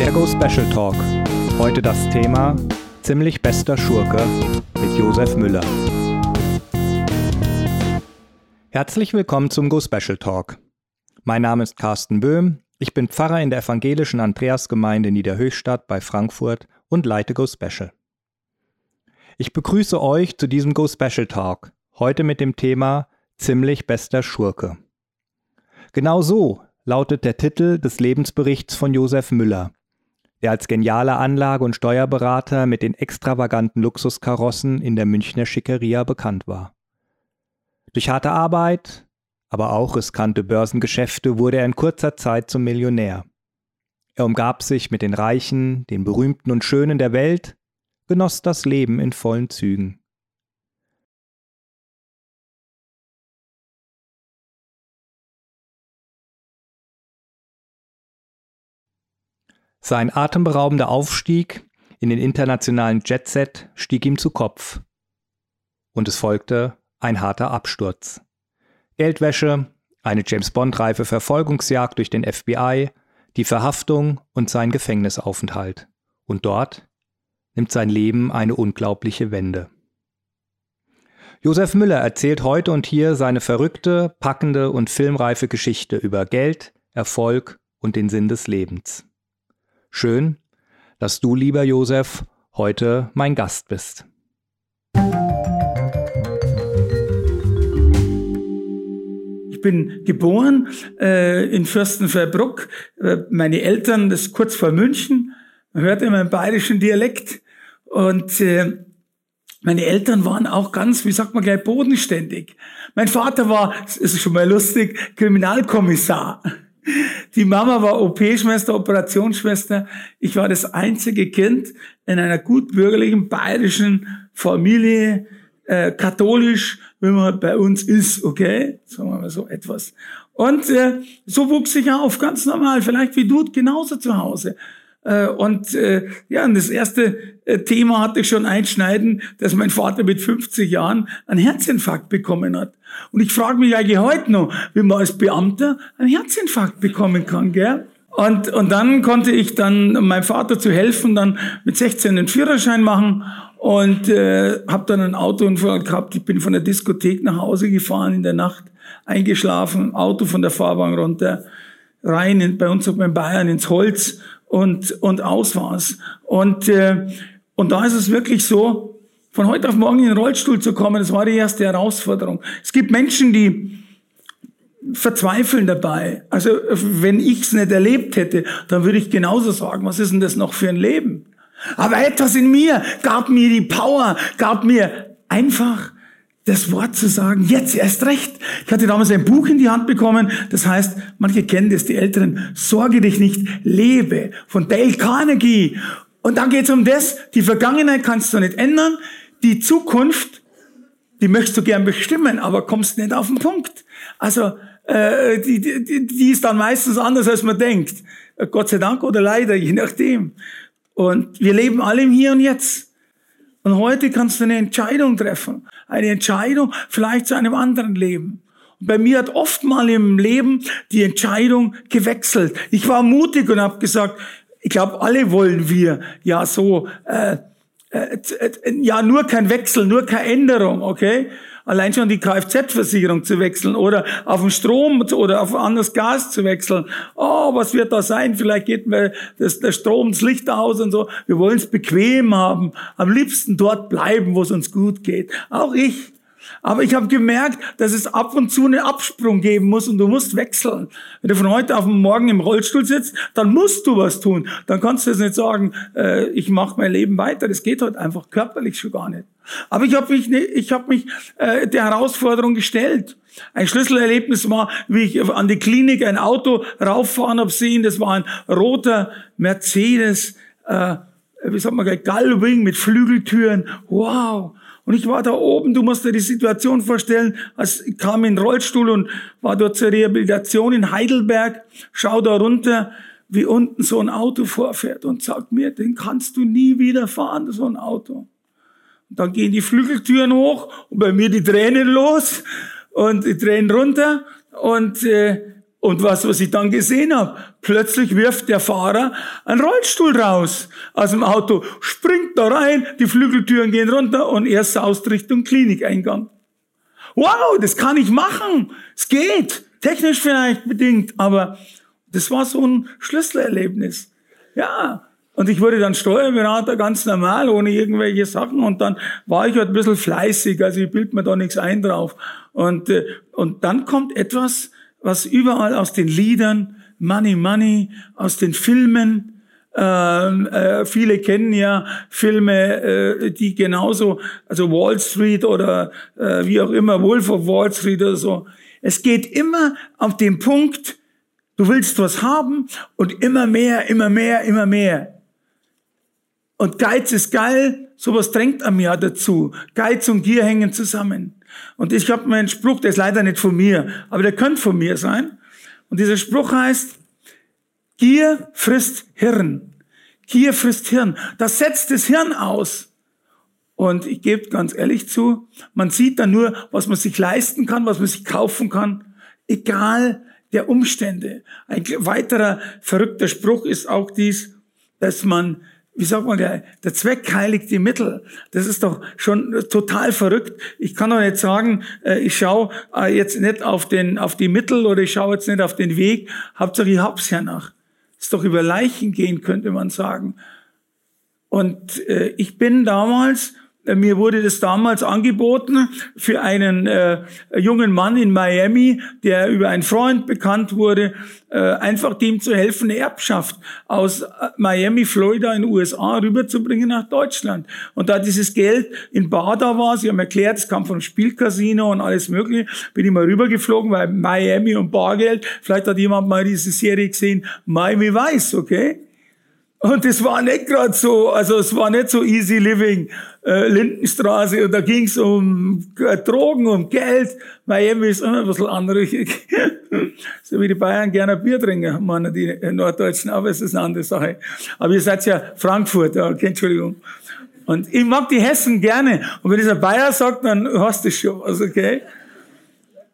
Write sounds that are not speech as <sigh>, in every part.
Ergo Special Talk. Heute das Thema Ziemlich bester Schurke mit Josef Müller. Herzlich willkommen zum Go Special Talk. Mein Name ist Carsten Böhm. Ich bin Pfarrer in der evangelischen Andreasgemeinde Niederhöchstadt bei Frankfurt und leite Go Special. Ich begrüße euch zu diesem Go Special Talk, heute mit dem Thema Ziemlich bester Schurke. Genau so lautet der Titel des Lebensberichts von Josef Müller, der als genialer Anlage- und Steuerberater mit den extravaganten Luxuskarossen in der Münchner Schickeria bekannt war. Durch harte Arbeit, aber auch riskante Börsengeschäfte wurde er in kurzer Zeit zum Millionär. Er umgab sich mit den Reichen, den Berühmten und Schönen der Welt, genoss das Leben in vollen Zügen. Sein atemberaubender Aufstieg in den internationalen Jetset stieg ihm zu Kopf. Und es folgte ein harter Absturz. Geldwäsche, eine James Bond-reife Verfolgungsjagd durch den FBI, die Verhaftung und sein Gefängnisaufenthalt. Und dort nimmt sein Leben eine unglaubliche Wende. Josef Müller erzählt heute und hier seine verrückte, packende und filmreife Geschichte über Geld, Erfolg und den Sinn des Lebens. Schön, dass du, lieber Josef, heute mein Gast bist. Ich bin geboren äh, in Fürstenfeldbruck. Äh, meine Eltern, das ist kurz vor München, man hört immer einen bayerischen Dialekt. Und äh, meine Eltern waren auch ganz, wie sagt man gleich, bodenständig. Mein Vater war, das ist schon mal lustig, Kriminalkommissar. Die Mama war OP-Schwester, Operationsschwester. Ich war das einzige Kind in einer gut bürgerlichen bayerischen Familie, äh, katholisch, wie man bei uns ist, okay? Sagen wir mal so etwas. Und äh, so wuchs ich auf, ganz normal, vielleicht wie du, genauso zu Hause. Äh, und äh, ja, das erste äh, Thema hatte ich schon einschneiden, dass mein Vater mit 50 Jahren einen Herzinfarkt bekommen hat. Und ich frage mich eigentlich heute noch, wie man als Beamter einen Herzinfarkt bekommen kann, gell? Und, und dann konnte ich dann meinem Vater zu helfen, dann mit 16 den Führerschein machen und äh, habe dann einen Autounfall gehabt. Ich bin von der Diskothek nach Hause gefahren in der Nacht, eingeschlafen, Auto von der Fahrbahn runter, rein in, bei uns in Bayern ins Holz und, und aus war's. Und, äh, und da ist es wirklich so, von heute auf morgen in den Rollstuhl zu kommen, das war die erste Herausforderung. Es gibt Menschen, die verzweifeln dabei. Also wenn ich es nicht erlebt hätte, dann würde ich genauso sagen, was ist denn das noch für ein Leben? Aber etwas in mir gab mir die Power, gab mir einfach das Wort zu sagen, jetzt erst recht. Ich hatte damals ein Buch in die Hand bekommen, das heißt, manche kennen das, die Älteren, Sorge dich nicht, lebe, von Dale Carnegie. Und dann geht es um das, die Vergangenheit kannst du nicht ändern, die Zukunft, die möchtest du gern bestimmen, aber kommst nicht auf den Punkt. Also äh, die, die, die ist dann meistens anders, als man denkt. Gott sei Dank oder leider, je nachdem. Und wir leben alle im Hier und Jetzt. Und heute kannst du eine Entscheidung treffen. Eine Entscheidung vielleicht zu einem anderen Leben. Bei mir hat oft mal im Leben die Entscheidung gewechselt. Ich war mutig und habe gesagt, ich glaube, alle wollen wir ja so, äh, äh, ja nur kein Wechsel, nur keine Änderung, okay? Allein schon die Kfz-Versicherung zu wechseln oder auf den Strom oder auf anderes Gas zu wechseln. Oh, was wird da sein? Vielleicht geht mir das, der Strom, das Licht aus und so. Wir wollen es bequem haben. Am liebsten dort bleiben, wo es uns gut geht. Auch ich. Aber ich habe gemerkt, dass es ab und zu einen Absprung geben muss und du musst wechseln. Wenn du von heute auf morgen im Rollstuhl sitzt, dann musst du was tun. Dann kannst du jetzt nicht sagen, äh, ich mache mein Leben weiter. Das geht heute einfach körperlich schon gar nicht. Aber ich habe mich, ich hab mich äh, der Herausforderung gestellt. Ein Schlüsselerlebnis war, wie ich an die Klinik ein Auto rauffahren habe sehen. Das war ein roter Mercedes, äh, wie sagt man, Gullwing mit Flügeltüren. Wow. Und ich war da oben, du musst dir die Situation vorstellen, als ich kam in den Rollstuhl und war dort zur Rehabilitation in Heidelberg, schau da runter, wie unten so ein Auto vorfährt und sagt mir, den kannst du nie wieder fahren, so ein Auto. Und dann gehen die Flügeltüren hoch und bei mir die Tränen los und die Tränen runter und, äh, Und was, was ich dann gesehen habe, plötzlich wirft der Fahrer einen Rollstuhl raus aus dem Auto, springt da rein, die Flügeltüren gehen runter und er saust Richtung Klinikeingang. Wow, das kann ich machen. Es geht. Technisch vielleicht bedingt, aber das war so ein Schlüsselerlebnis. Ja. Und ich wurde dann Steuerberater ganz normal, ohne irgendwelche Sachen. Und dann war ich halt ein bisschen fleißig, also ich bild mir da nichts ein drauf. Und, äh, und dann kommt etwas, was überall aus den Liedern, Money, Money, aus den Filmen, ähm, äh, viele kennen ja Filme, äh, die genauso, also Wall Street oder äh, wie auch immer, Wolf of Wall Street oder so. Es geht immer auf den Punkt, du willst was haben und immer mehr, immer mehr, immer mehr. Und Geiz ist geil, sowas drängt am Jahr dazu. Geiz und Gier hängen zusammen. Und ich habe meinen Spruch, der ist leider nicht von mir, aber der könnte von mir sein. Und dieser Spruch heißt, Gier frisst Hirn. Gier frisst Hirn. Das setzt das Hirn aus. Und ich gebe ganz ehrlich zu, man sieht dann nur, was man sich leisten kann, was man sich kaufen kann, egal der Umstände. Ein weiterer verrückter Spruch ist auch dies, dass man wie sagt man, der, der Zweck heiligt die Mittel. Das ist doch schon total verrückt. Ich kann doch nicht sagen, äh, ich schaue äh, jetzt nicht auf, den, auf die Mittel oder ich schaue jetzt nicht auf den Weg. Hauptsache ich hab's ja nach. Ist doch über Leichen gehen, könnte man sagen. Und äh, ich bin damals mir wurde das damals angeboten für einen äh, jungen Mann in Miami, der über einen Freund bekannt wurde, äh, einfach dem zu helfen, eine Erbschaft aus äh, Miami, Florida in den USA rüberzubringen nach Deutschland. Und da dieses Geld in Bar da war, sie haben erklärt, es kam vom Spielcasino und alles mögliche, bin ich mal rübergeflogen, weil Miami und Bargeld, vielleicht hat jemand mal diese Serie gesehen, Miami Weiß, okay? Und es war nicht gerade so, also es war nicht so easy living, äh, Lindenstraße, und da ging es um äh, Drogen, um Geld. Miami ist immer ein bisschen anrüchig. <laughs> so wie die Bayern gerne Bier trinken, meinen die Norddeutschen, aber es ist eine andere Sache. Aber ihr seid ja Frankfurt, okay, Entschuldigung. Und ich mag die Hessen gerne. Und wenn dieser Bayer sagt, dann hast du schon was, okay?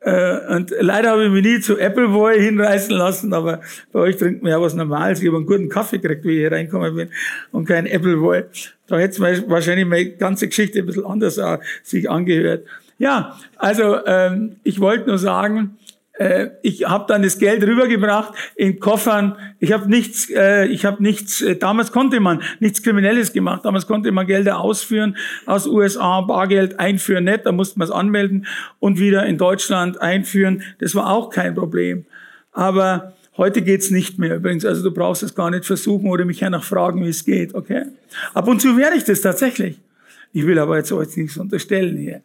Äh, und leider habe ich mich nie zu Appleboy hinreißen lassen, aber bei euch trinkt man ja was Normales. Ich habe einen guten Kaffee gekriegt, wie ich hier reingekommen bin und kein Appleboy. Da hätte wahrscheinlich meine ganze Geschichte ein bisschen anders äh, sich angehört. Ja, also ähm, ich wollte nur sagen, äh, ich habe dann das Geld rübergebracht in Koffern. Ich habe nichts, äh, ich habe nichts. Äh, damals konnte man nichts Kriminelles gemacht. Damals konnte man Gelder ausführen aus USA, Bargeld einführen, nicht. Da musste man es anmelden und wieder in Deutschland einführen. Das war auch kein Problem. Aber Heute geht's nicht mehr übrigens. Also du brauchst es gar nicht versuchen oder mich nach fragen, wie es geht, okay? Ab und zu werde ich das tatsächlich. Ich will aber jetzt euch nichts unterstellen hier.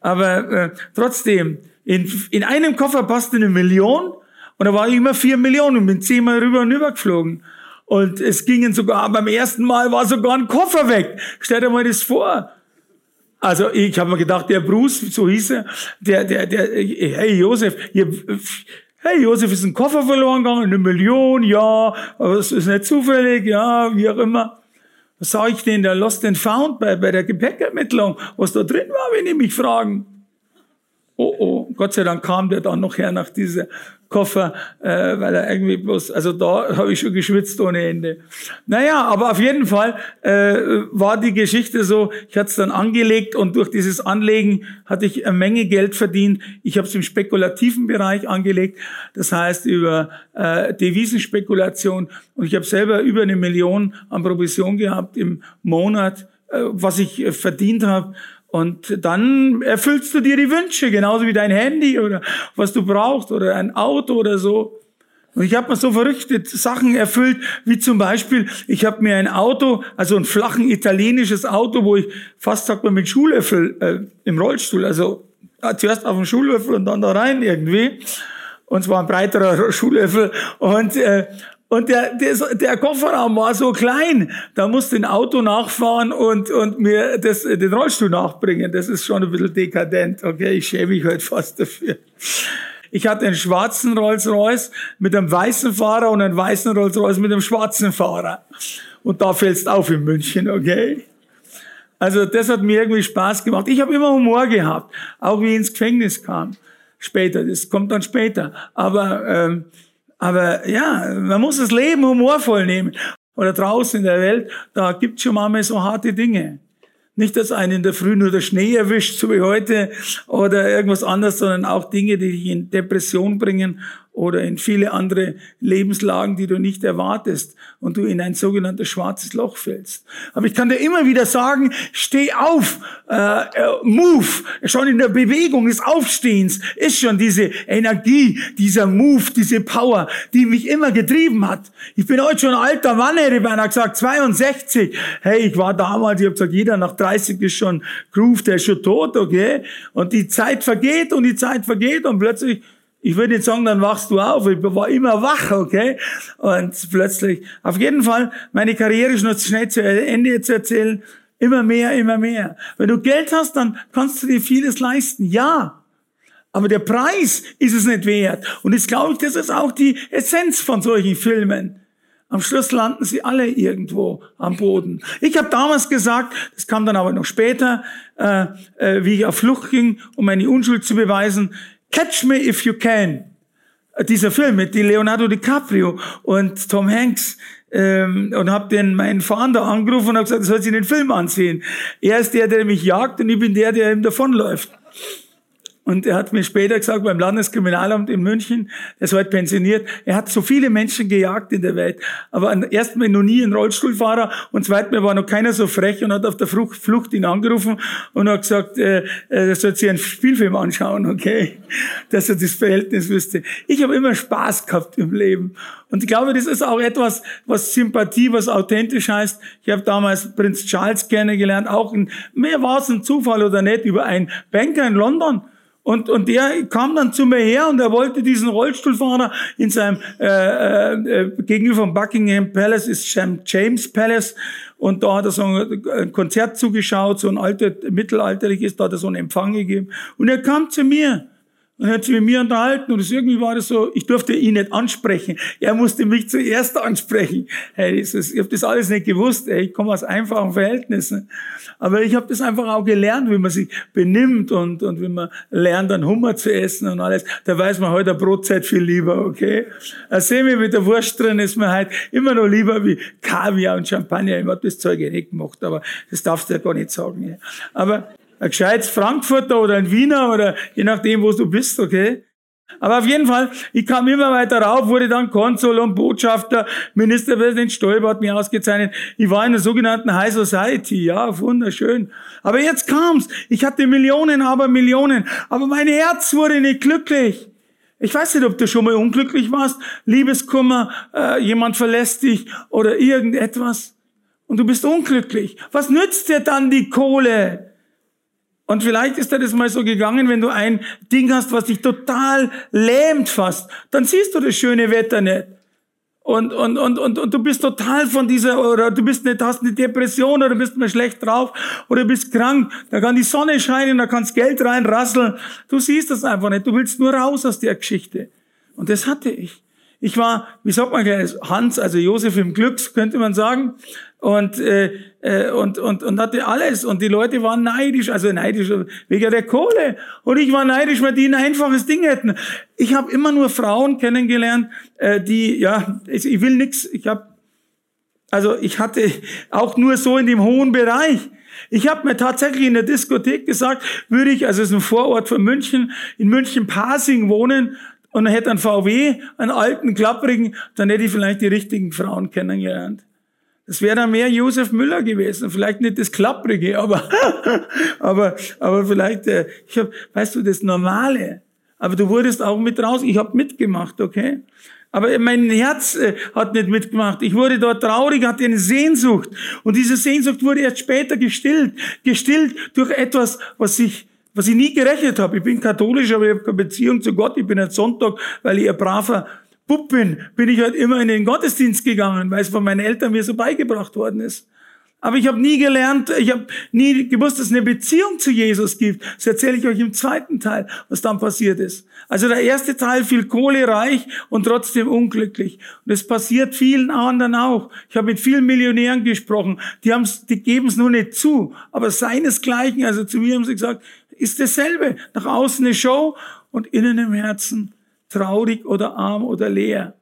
Aber äh, trotzdem, in, in einem Koffer passte eine Million und da war ich immer vier Millionen und bin zehnmal rüber und rüber geflogen. Und es gingen sogar, beim ersten Mal war sogar ein Koffer weg. Stell dir mal das vor. Also ich habe mir gedacht, der Bruce, so hieß er, der, der, der, hey Josef, hier, hey Josef, ist ein Koffer verloren gegangen, eine Million, ja, aber es ist nicht zufällig, ja, wie auch immer. Was sage ich denn, der Lost and Found bei, bei der Gepäckermittlung, was da drin war, wenn die mich fragen oh oh, Gott sei Dank kam der dann noch her nach dieser Koffer, äh, weil er irgendwie bloß, also da habe ich schon geschwitzt ohne Ende. Naja, aber auf jeden Fall äh, war die Geschichte so, ich hatte es dann angelegt und durch dieses Anlegen hatte ich eine Menge Geld verdient. Ich habe es im spekulativen Bereich angelegt, das heißt über äh, Devisenspekulation und ich habe selber über eine Million an Provision gehabt im Monat, äh, was ich äh, verdient habe und dann erfüllst du dir die Wünsche, genauso wie dein Handy oder was du brauchst oder ein Auto oder so. Und ich habe mir so verrückte Sachen erfüllt, wie zum Beispiel, ich habe mir ein Auto, also ein flachen italienisches Auto, wo ich fast sagt man mit Schulöffel äh, im Rollstuhl, also äh, zuerst auf dem Schulöffel und dann da rein irgendwie. Und zwar ein breiterer <laughs> Schulöffel. Und äh, und der, der, der Kofferraum war so klein, da musste ein Auto nachfahren und, und mir das, den Rollstuhl nachbringen. Das ist schon ein bisschen dekadent. Okay, ich schäme mich halt fast dafür. Ich hatte einen schwarzen Rolls-Royce mit einem weißen Fahrer und einen weißen Rolls-Royce mit einem schwarzen Fahrer. Und da fällst auf in München, okay? Also das hat mir irgendwie Spaß gemacht. Ich habe immer Humor gehabt, auch wie ich ins Gefängnis kam. Später, das kommt dann später. Aber ähm, Aber ja, man muss das Leben humorvoll nehmen. Oder draußen in der Welt, da gibt's schon manchmal so harte Dinge. Nicht, dass einen in der Früh nur der Schnee erwischt, so wie heute, oder irgendwas anderes, sondern auch Dinge, die dich in Depression bringen oder in viele andere Lebenslagen, die du nicht erwartest und du in ein sogenanntes schwarzes Loch fällst. Aber ich kann dir immer wieder sagen, steh auf, äh, äh, move, schon in der Bewegung des Aufstehens ist schon diese Energie, dieser Move, diese Power, die mich immer getrieben hat. Ich bin heute schon ein alter Mann, hätte ich beinahe gesagt, 62. Hey, ich war damals, ich habe gesagt, jeder nach 30 ist schon groove, der ist schon tot, okay? Und die Zeit vergeht und die Zeit vergeht und plötzlich ich würde nicht sagen, dann wachst du auf. Ich war immer wach, okay? Und plötzlich, auf jeden Fall, meine Karriere ist noch schnell zu Ende zu erzählen. Immer mehr, immer mehr. Wenn du Geld hast, dann kannst du dir vieles leisten. Ja. Aber der Preis ist es nicht wert. Und jetzt glaube ich, das ist auch die Essenz von solchen Filmen. Am Schluss landen sie alle irgendwo am Boden. Ich habe damals gesagt, das kam dann aber noch später, äh, äh, wie ich auf Flucht ging, um meine Unschuld zu beweisen, Catch Me If You Can. Dieser Film mit Leonardo DiCaprio und Tom Hanks ähm, und habe den meinen Fahnder angerufen und habe gesagt, soll sich den Film ansehen. Er ist der, der mich jagt und ich bin der, der ihm davonläuft. Und er hat mir später gesagt, beim Landeskriminalamt in München, er ist heute pensioniert, er hat so viele Menschen gejagt in der Welt. Aber erstmal noch nie ein Rollstuhlfahrer und zweitens war noch keiner so frech und hat auf der Flucht ihn angerufen und hat gesagt, äh, äh, er soll sich einen Spielfilm anschauen, okay? <laughs> Dass er das Verhältnis wüsste. Ich habe immer Spaß gehabt im Leben. Und ich glaube, das ist auch etwas, was Sympathie, was authentisch heißt. Ich habe damals Prinz Charles kennengelernt, auch ein, mehr war es ein Zufall oder nicht, über einen Banker in London. Und, und der kam dann zu mir her und er wollte diesen Rollstuhlfahrer in seinem, äh, äh, gegenüber vom Buckingham Palace ist St. James Palace und da hat er so ein Konzert zugeschaut, so ein alter, mittelalterliches, da hat er so einen Empfang gegeben und er kam zu mir er hat sich mit mir unterhalten und es irgendwie war das so, ich durfte ihn nicht ansprechen. Er musste mich zuerst ansprechen. Hey, das ich habe das alles nicht gewusst. Hey, ich komme aus einfachen Verhältnissen. Aber ich habe das einfach auch gelernt, wie man sich benimmt und, und wie man lernt, dann Hummer zu essen und alles. Da weiß man heute Brotzeit viel lieber, okay? Ein Semi mit der Wurst drin ist mir halt immer noch lieber wie Kaviar und Champagner. Ich habe das Zeug ja nicht gemacht, aber das darfst du ja gar nicht sagen. Aber ein gescheites Frankfurter oder ein Wiener oder je nachdem, wo du bist, okay? Aber auf jeden Fall, ich kam immer weiter rauf, wurde dann Konsul und Botschafter, Ministerpräsident Stoiber hat mich ausgezeichnet. Ich war in der sogenannten High Society, ja, wunderschön. Aber jetzt kam's, ich hatte Millionen, aber Millionen, aber mein Herz wurde nicht glücklich. Ich weiß nicht, ob du schon mal unglücklich warst, Liebeskummer, äh, jemand verlässt dich oder irgendetwas und du bist unglücklich. Was nützt dir dann die Kohle? Und vielleicht ist dir das mal so gegangen, wenn du ein Ding hast, was dich total lähmt fast, dann siehst du das schöne Wetter nicht. Und, und, und, und, und du bist total von dieser, oder du bist nicht, hast eine Depression oder bist mal schlecht drauf oder bist krank. Da kann die Sonne scheinen, da kannst Geld reinrasseln. Du siehst das einfach nicht. Du willst nur raus aus der Geschichte. Und das hatte ich. Ich war, wie sagt man, Hans, also Josef im Glücks, könnte man sagen und, äh, äh, und, und, und hatte alles. Und die Leute waren neidisch, also neidisch wegen der Kohle. Und ich war neidisch, weil die ein einfaches Ding hätten. Ich habe immer nur Frauen kennengelernt, äh, die, ja, ich, will nix. Ich habe, also ich hatte auch nur so in dem hohen Bereich. Ich habe mir tatsächlich in der Diskothek gesagt, würde ich, also es ist ein Vorort von München, in München-Pasing wohnen und hätte ein VW, einen alten, klapprigen, dann hätte ich vielleicht die richtigen Frauen kennengelernt. Das wäre dann mehr Josef Müller gewesen. Vielleicht nicht das Klapprige, aber, <laughs> aber, aber vielleicht, äh, ich hab, weißt du, das Normale. Aber du wurdest auch mit raus. Ich habe mitgemacht, okay? Aber mein Herz äh, hat nicht mitgemacht. Ich wurde dort traurig, hatte eine Sehnsucht. Und diese Sehnsucht wurde erst später gestillt. Gestillt durch etwas, was ich, was ich nie gerechnet habe. Ich bin katholisch, aber ich habe keine Beziehung zu Gott. Ich bin ein Sonntag, weil ich ein braver Bub bin, bin ich halt immer in den Gottesdienst gegangen, weil es von meinen Eltern mir so beigebracht worden ist. Aber ich habe nie gelernt, ich habe nie gewusst, dass es eine Beziehung zu Jesus gibt. Das erzähle ich euch im zweiten Teil, was dann passiert ist. Also der erste Teil viel Kohle reich und trotzdem unglücklich. Und es passiert vielen anderen auch. Ich habe mit vielen Millionären gesprochen, die, haben's, die geben es nur nicht zu, aber seinesgleichen, also zu mir haben sie gesagt, ist dasselbe. Nach außen eine Show und innen im Herzen traurig oder arm oder leer.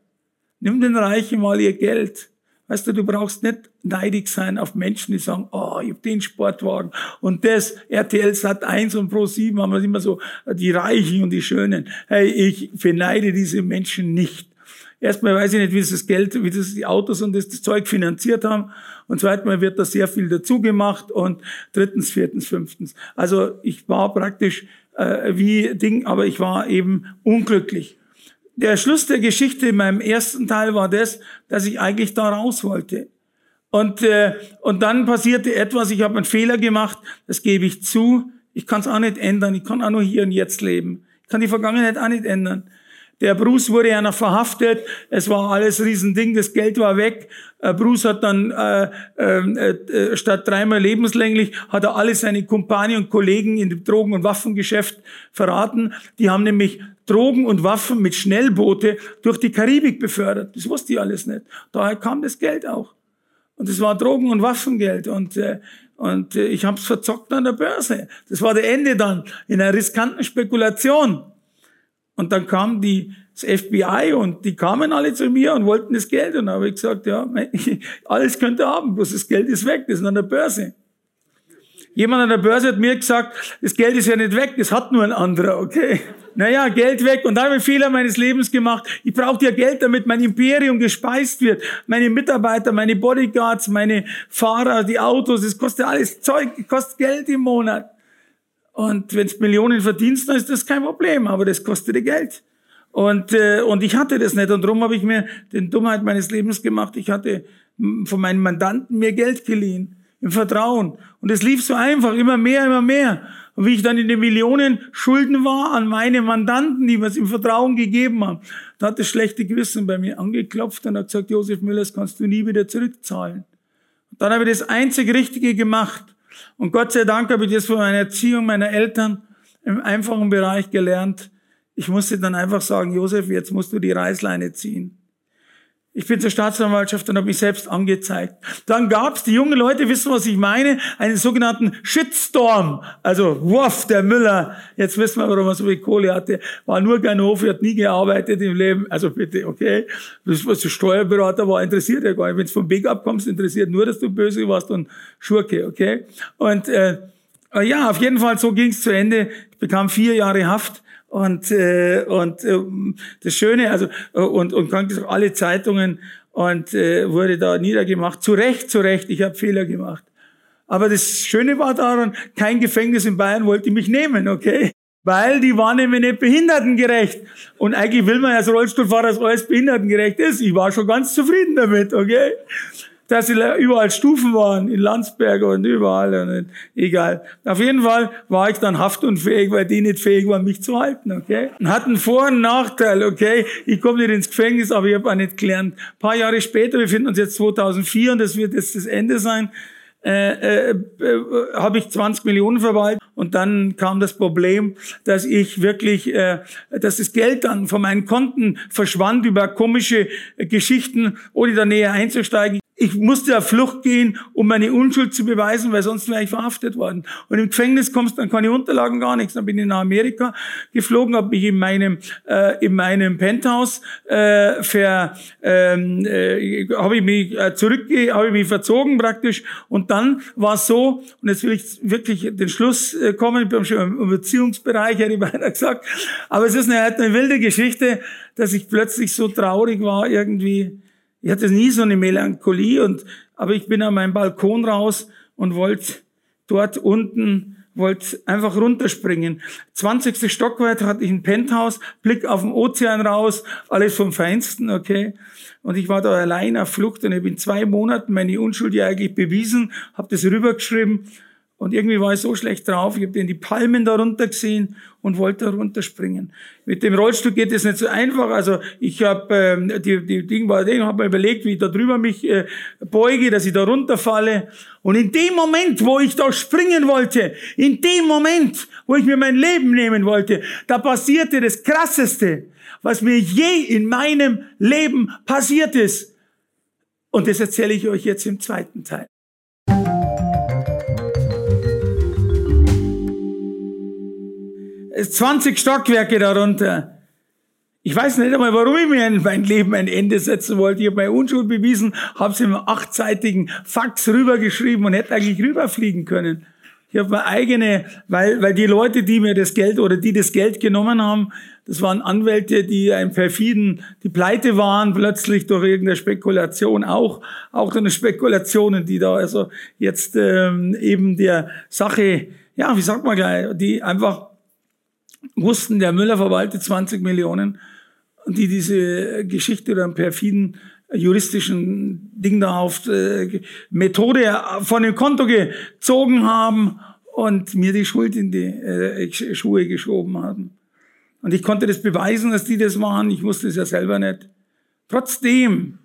Nimm den Reichen mal ihr Geld. Weißt du, du brauchst nicht neidig sein auf Menschen, die sagen, oh, ich hab den Sportwagen und das, RTL Sat 1 und Pro 7 haben wir immer so, die Reichen und die Schönen. Hey, ich beneide diese Menschen nicht. Erstmal weiß ich nicht, wie das Geld, wie das die Autos und das, Zeug finanziert haben. Und zweitens mal wird da sehr viel dazu gemacht. Und drittens, viertens, fünftens. Also ich war praktisch äh, wie Ding, aber ich war eben unglücklich. Der Schluss der Geschichte in meinem ersten Teil war das, dass ich eigentlich da raus wollte. Und, äh, und dann passierte etwas, ich habe einen Fehler gemacht, das gebe ich zu. Ich kann es auch nicht ändern, ich kann auch nur hier und jetzt leben. Ich kann die Vergangenheit auch nicht ändern. Der Bruce wurde ja noch verhaftet. Es war alles Riesending. Das Geld war weg. Äh, Bruce hat dann äh, ähm, äh, äh, statt dreimal lebenslänglich hat er alle seine Kumpane und Kollegen in dem Drogen- und Waffengeschäft verraten. Die haben nämlich Drogen und Waffen mit Schnellboote durch die Karibik befördert. Das wusste ich alles nicht. Daher kam das Geld auch. Und es war Drogen- und Waffengeld. Und äh, und äh, ich habe es verzockt an der Börse. Das war der Ende dann in einer riskanten Spekulation. Und dann kam die, das FBI und die kamen alle zu mir und wollten das Geld. Und dann habe ich gesagt, ja, <laughs> alles könnt ihr haben, bloß das Geld ist weg, das ist an der Börse. Jemand an der Börse hat mir gesagt, das Geld ist ja nicht weg, das hat nur ein anderer, okay? Naja, Geld weg. Und da habe ich Fehler meines Lebens gemacht. Ich brauchte ja Geld, damit mein Imperium gespeist wird. Meine Mitarbeiter, meine Bodyguards, meine Fahrer, die Autos, das kostet alles Zeug, kostet Geld im Monat. Und wenn es Millionen verdienst, dann ist das kein Problem, aber das kostet Geld. Und, äh, und ich hatte das nicht. Und darum habe ich mir den Dummheit meines Lebens gemacht. Ich hatte von meinen Mandanten mir Geld geliehen. Im Vertrauen. Und es lief so einfach, immer mehr, immer mehr. Und wie ich dann in den Millionen Schulden war an meine Mandanten, die mir es im Vertrauen gegeben haben, da hat das schlechte Gewissen bei mir angeklopft und hat gesagt, Josef Müller, das kannst du nie wieder zurückzahlen. Und dann habe ich das einzig Richtige gemacht. Und Gott sei Dank habe ich das von meiner Erziehung meiner Eltern im einfachen Bereich gelernt. Ich musste dann einfach sagen, Josef, jetzt musst du die Reißleine ziehen. Ich bin zur Staatsanwaltschaft und habe mich selbst angezeigt. Dann gab's, die jungen Leute wissen, was ich meine, einen sogenannten Shitstorm. Also, wuff, der Müller, jetzt wissen wir, warum er so viel Kohle hatte, war nur Ganofi, hat nie gearbeitet im Leben. Also bitte, okay, das, was der Steuerberater war, interessiert ja gar nicht. Wenn du vom Big abkommst, interessiert nur, dass du böse warst und Schurke, okay? Und äh, ja, auf jeden Fall, so ging's zu Ende. Ich bekam vier Jahre Haft und, äh, und äh, das Schöne, also äh, und, und alle Zeitungen und äh, wurde da niedergemacht. Zu Recht, zu Recht, ich habe Fehler gemacht. Aber das Schöne war daran, kein Gefängnis in Bayern wollte mich nehmen, okay? Weil die waren nämlich nicht behindertengerecht. Und eigentlich will man als Rollstuhlfahrer, dass alles behindertengerecht ist. Ich war schon ganz zufrieden damit, okay? Dass überall Stufen waren, in Landsberg und überall. Und egal. Auf jeden Fall war ich dann haftunfähig, weil die nicht fähig waren, mich zu halten, okay? Und hatten Vor- und Nachteil, okay? Ich komme nicht ins Gefängnis, aber ich habe auch nicht gelernt. Ein paar Jahre später, wir finden uns jetzt 2004 und das wird jetzt das Ende sein, äh, äh, äh, habe ich 20 Millionen verwaltet und dann kam das Problem, dass ich wirklich, äh, dass das Geld dann von meinen Konten verschwand über komische Geschichten, ohne da näher einzusteigen ich musste auf Flucht gehen, um meine Unschuld zu beweisen, weil sonst wäre ich verhaftet worden. Und im Gefängnis kommst dann keine Unterlagen, gar nichts. Dann bin ich nach Amerika geflogen, habe mich in meinem äh, in meinem Penthouse äh, ver, ähm, äh, habe ich mich äh, zurückge, habe ich mich verzogen praktisch. Und dann war es so, und jetzt will ich wirklich den Schluss äh, kommen. Ich bin schon im Beziehungsbereich, hätte ich beinahe gesagt. Aber es ist eine, eine wilde Geschichte, dass ich plötzlich so traurig war irgendwie ich hatte nie so eine Melancholie und, aber ich bin an meinem Balkon raus und wollte dort unten, wollte einfach runterspringen. 20. Stockwerk hatte ich ein Penthouse, Blick auf den Ozean raus, alles vom Feinsten, okay. Und ich war da allein auf Flucht und ich bin zwei Monaten meine Unschuld ja eigentlich bewiesen, habe das rübergeschrieben und irgendwie war ich so schlecht drauf, ich habe den die Palmen da runter gesehen und wollte runterspringen. Mit dem Rollstuhl geht es nicht so einfach. Also ich habe ähm, die, die Ding war, ich habe mir überlegt, wie ich da drüber mich äh, beuge, dass ich da runterfalle. Und in dem Moment, wo ich da springen wollte, in dem Moment, wo ich mir mein Leben nehmen wollte, da passierte das Krasseste, was mir je in meinem Leben passiert ist. Und das erzähle ich euch jetzt im zweiten Teil. 20 Stockwerke darunter. Ich weiß nicht einmal, warum ich mir in mein Leben ein Ende setzen wollte. Ich habe meine Unschuld bewiesen, habe es im achtseitigen Fax rübergeschrieben und hätte eigentlich rüberfliegen können. Ich habe meine eigene, weil, weil die Leute, die mir das Geld oder die das Geld genommen haben, das waren Anwälte, die ein perfiden, die pleite waren, plötzlich durch irgendeine Spekulation auch, auch eine Spekulationen, die da also jetzt ähm, eben der Sache, ja, wie sagt man gleich, die einfach wussten, der Müller verwaltet 20 Millionen die diese Geschichte oder einen perfiden juristischen Ding da auf äh, Methode von dem Konto gezogen haben und mir die Schuld in die äh, Schuhe geschoben haben. Und ich konnte das beweisen, dass die das waren. Ich wusste es ja selber nicht. Trotzdem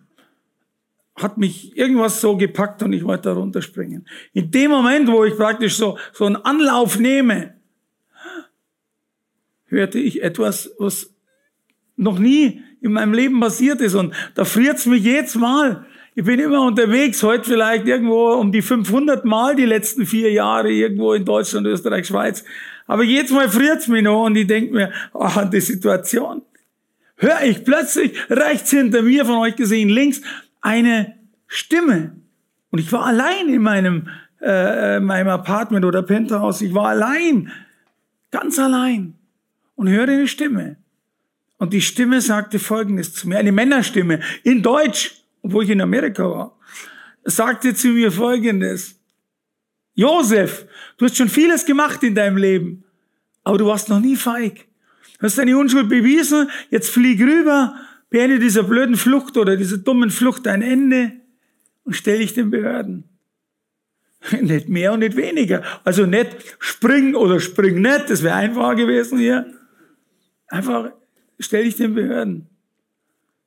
hat mich irgendwas so gepackt und ich wollte da runterspringen. In dem Moment, wo ich praktisch so, so einen Anlauf nehme, hörte ich etwas, was noch nie in meinem Leben passiert ist. Und da friert's mich jedes Mal. Ich bin immer unterwegs, heute vielleicht irgendwo um die 500 Mal die letzten vier Jahre irgendwo in Deutschland, Österreich, Schweiz. Aber jedes Mal friert's mich noch und ich denke mir, oh, an die Situation. Hör ich plötzlich rechts hinter mir, von euch gesehen, links, eine Stimme. Und ich war allein in meinem, äh, meinem Apartment oder Penthouse. Ich war allein, ganz allein und höre eine Stimme. Und die Stimme sagte Folgendes zu mir, eine Männerstimme in Deutsch, obwohl ich in Amerika war, sagte zu mir Folgendes. Josef, du hast schon vieles gemacht in deinem Leben, aber du warst noch nie feig. Du hast deine Unschuld bewiesen, jetzt flieg rüber, beende dieser blöden Flucht oder dieser dummen Flucht ein Ende und stell dich den Behörden. <laughs> nicht mehr und nicht weniger. Also nicht spring oder spring nicht, das wäre einfacher gewesen hier. Einfach stell dich den Behörden.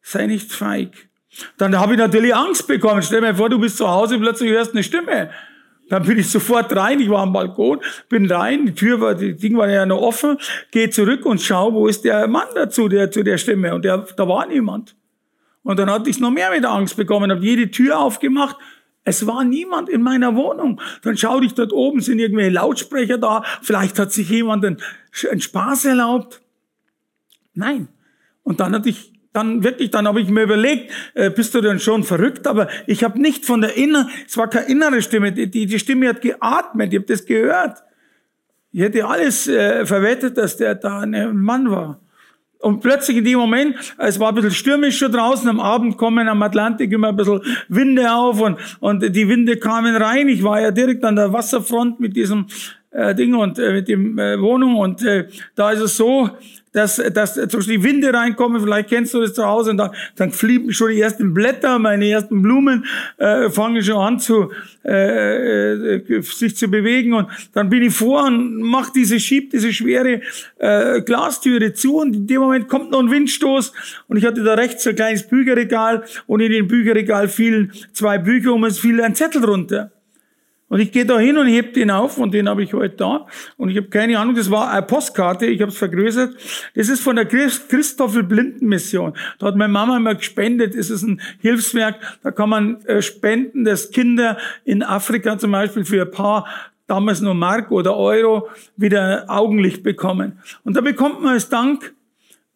Sei nicht feig. Dann habe ich natürlich Angst bekommen. Stell mir vor, du bist zu Hause, plötzlich hörst eine Stimme. Dann bin ich sofort rein, ich war am Balkon, bin rein, die Tür war, die Ding war ja noch offen, gehe zurück und schau, wo ist der Mann dazu, der, zu der Stimme. Und der, da war niemand. Und dann hatte ich noch mehr mit Angst bekommen, habe jede Tür aufgemacht, es war niemand in meiner Wohnung. Dann schaue ich dort oben, sind irgendwelche Lautsprecher da, vielleicht hat sich jemand einen, einen Spaß erlaubt. Nein. Und dann hatte ich dann wirklich, dann habe ich mir überlegt, äh, bist du denn schon verrückt? Aber ich habe nicht von der inneren, es war keine innere Stimme, die, die Stimme hat geatmet, ich habe das gehört. Ich hätte alles äh, verwettet, dass der da ein Mann war. Und plötzlich in dem Moment, es war ein bisschen stürmisch schon draußen, am Abend kommen am Atlantik immer ein bisschen Winde auf und, und die Winde kamen rein. Ich war ja direkt an der Wasserfront mit diesem äh, Ding und äh, mit dem äh, Wohnung. Und äh, da ist es so, dass, dass zwischen die Winde reinkommen, vielleicht kennst du das zu Hause, und dann, dann fliegen schon die ersten Blätter, meine ersten Blumen äh, fangen schon an zu äh, äh, sich zu bewegen. Und dann bin ich vor und mach diese schieb diese schwere äh, Glastüre zu. Und in dem Moment kommt noch ein Windstoß. Und ich hatte da rechts ein kleines Bücherregal. Und in dem Bücherregal fielen zwei Bücher und es fiel ein Zettel runter. Und ich gehe da hin und heb den auf und den habe ich heute da. Und ich habe keine Ahnung, das war eine Postkarte, ich habe es vergrößert. Das ist von der Christoffel Blinden Mission. Da hat meine Mama immer gespendet. Es ist ein Hilfswerk, da kann man äh, spenden, dass Kinder in Afrika zum Beispiel für ein paar damals nur Mark oder Euro wieder Augenlicht bekommen. Und da bekommt man als Dank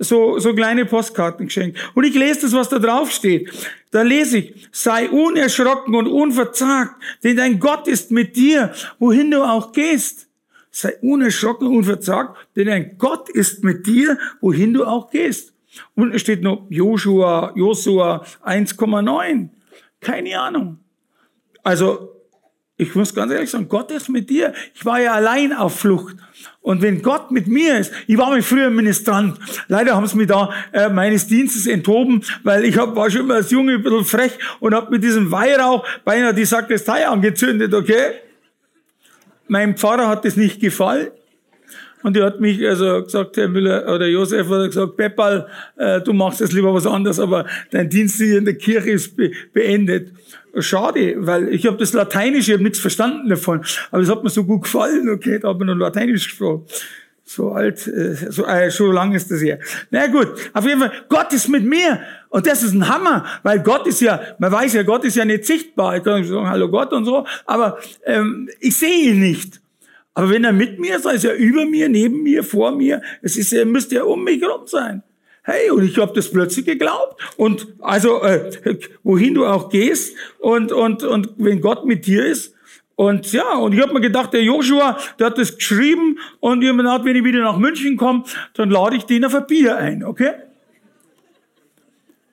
so, so kleine Postkarten geschenkt. Und ich lese das, was da drauf steht. Da lese ich, sei unerschrocken und unverzagt, denn dein Gott ist mit dir, wohin du auch gehst. Sei unerschrocken und unverzagt, denn dein Gott ist mit dir, wohin du auch gehst. Und es steht noch Joshua, Joshua 1,9. Keine Ahnung. Also, ich muss ganz ehrlich sagen, Gott ist mit dir. Ich war ja allein auf Flucht. Und wenn Gott mit mir ist, ich war mir früher Ministrant. Leider haben sie mich da äh, meines Dienstes enthoben, weil ich hab, war schon immer als Junge ein bisschen frech und habe mit diesem Weihrauch beinahe die Sakristei angezündet, okay? Mein Pfarrer hat das nicht gefallen. Und er hat mich also gesagt, Herr Müller oder Josef hat gesagt, Peppal, äh, du machst jetzt lieber was anderes, aber dein Dienst hier in der Kirche ist be beendet. Schade, weil ich habe das Lateinische, ich habe nichts verstanden davon, aber es hat mir so gut gefallen, okay, da hat man noch Lateinisch gesprochen. So alt, äh, so, äh, so lang ist das her. Na gut, auf jeden Fall, Gott ist mit mir. Und das ist ein Hammer, weil Gott ist ja, man weiß ja, Gott ist ja nicht sichtbar. Ich kann sagen, hallo Gott und so, aber ähm, ich sehe ihn nicht. Aber wenn er mit mir ist, dann ist er über mir, neben mir, vor mir. Es ist, er müsste ja um mich rum sein. Hey, und ich habe das plötzlich geglaubt. Und also, äh, wohin du auch gehst und, und, und wenn Gott mit dir ist. Und ja, und ich habe mir gedacht, der Joshua, der hat das geschrieben und mir gedacht, wenn ich wieder nach München komme, dann lade ich den auf ein Bier ein, okay?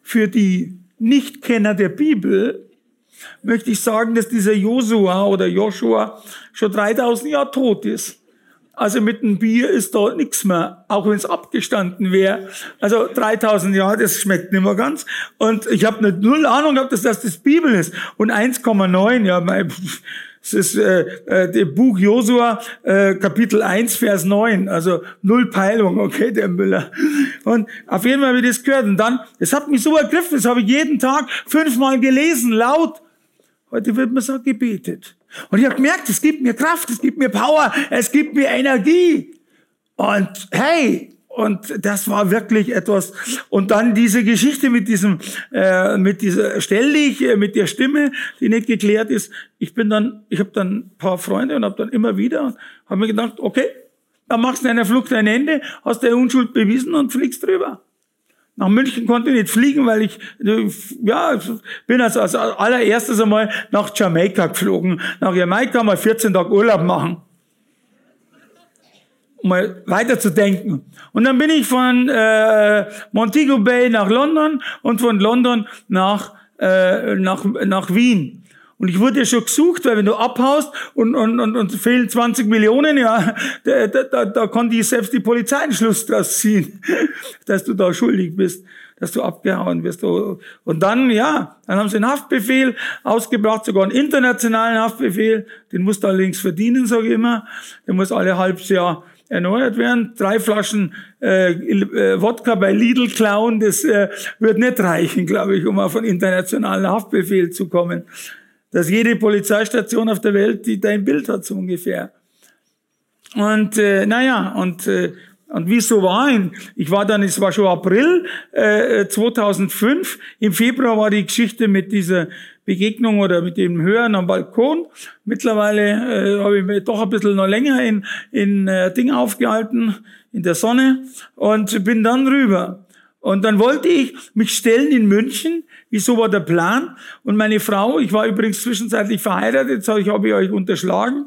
Für die Nichtkenner der Bibel möchte ich sagen, dass dieser Josua oder Joshua schon 3000 Jahre tot ist. Also mit dem Bier ist da nichts mehr, auch wenn es abgestanden wäre. Also 3000 Jahre, das schmeckt nicht mehr ganz. Und ich habe eine null Ahnung gehabt, dass das das Bibel ist. Und 1,9, ja, mein, das ist äh, äh, der Buch Josua, äh, Kapitel 1, Vers 9. Also null Peilung, okay, der Müller. Und auf jeden Fall habe ich das gehört. Und dann, es hat mich so ergriffen, das habe ich jeden Tag fünfmal gelesen, laut. Heute wird mir so gebetet. Und ich habe gemerkt, es gibt mir Kraft, es gibt mir Power, es gibt mir Energie. Und hey, und das war wirklich etwas. Und dann diese Geschichte mit diesem, äh, mit dieser stell dich, äh, mit der Stimme, die nicht geklärt ist. Ich bin dann, ich habe dann ein paar Freunde und habe dann immer wieder, habe mir gedacht, okay, dann machst du einer Flucht ein Ende, hast deine Unschuld bewiesen und fliegst drüber. Nach München konnte ich nicht fliegen, weil ich, ja, bin als, als allererstes einmal nach Jamaika geflogen. Nach Jamaika mal 14 Tage Urlaub machen. Um mal weiterzudenken. Und dann bin ich von äh, Montego Bay nach London und von London nach, äh, nach, nach Wien. Und ich wurde ja schon gesucht, weil wenn du abhaust und, und, und, und fehlen 20 Millionen, ja, da, da, da konnte ich selbst die Polizei einen Schluss draus ziehen, <laughs> dass du da schuldig bist, dass du abgehauen wirst. Und dann, ja, dann haben sie einen Haftbefehl ausgebracht, sogar einen internationalen Haftbefehl. Den musst du allerdings verdienen, sage ich immer. Der muss alle halbes Jahr erneuert werden. Drei Flaschen äh, äh, Wodka bei Lidl klauen, das äh, wird nicht reichen, glaube ich, um auf einen internationalen Haftbefehl zu kommen dass jede Polizeistation auf der Welt die dein Bild hat, so ungefähr. Und äh, naja, und, äh, und wie so war, ich war dann, es war schon April äh, 2005, im Februar war die Geschichte mit dieser Begegnung oder mit dem Hören am Balkon. Mittlerweile äh, habe ich mich doch ein bisschen noch länger in, in äh, Ding aufgehalten, in der Sonne und bin dann rüber. Und dann wollte ich mich stellen in München. Wieso war der Plan? Und meine Frau, ich war übrigens zwischenzeitlich verheiratet, habe ich, habe ich euch unterschlagen.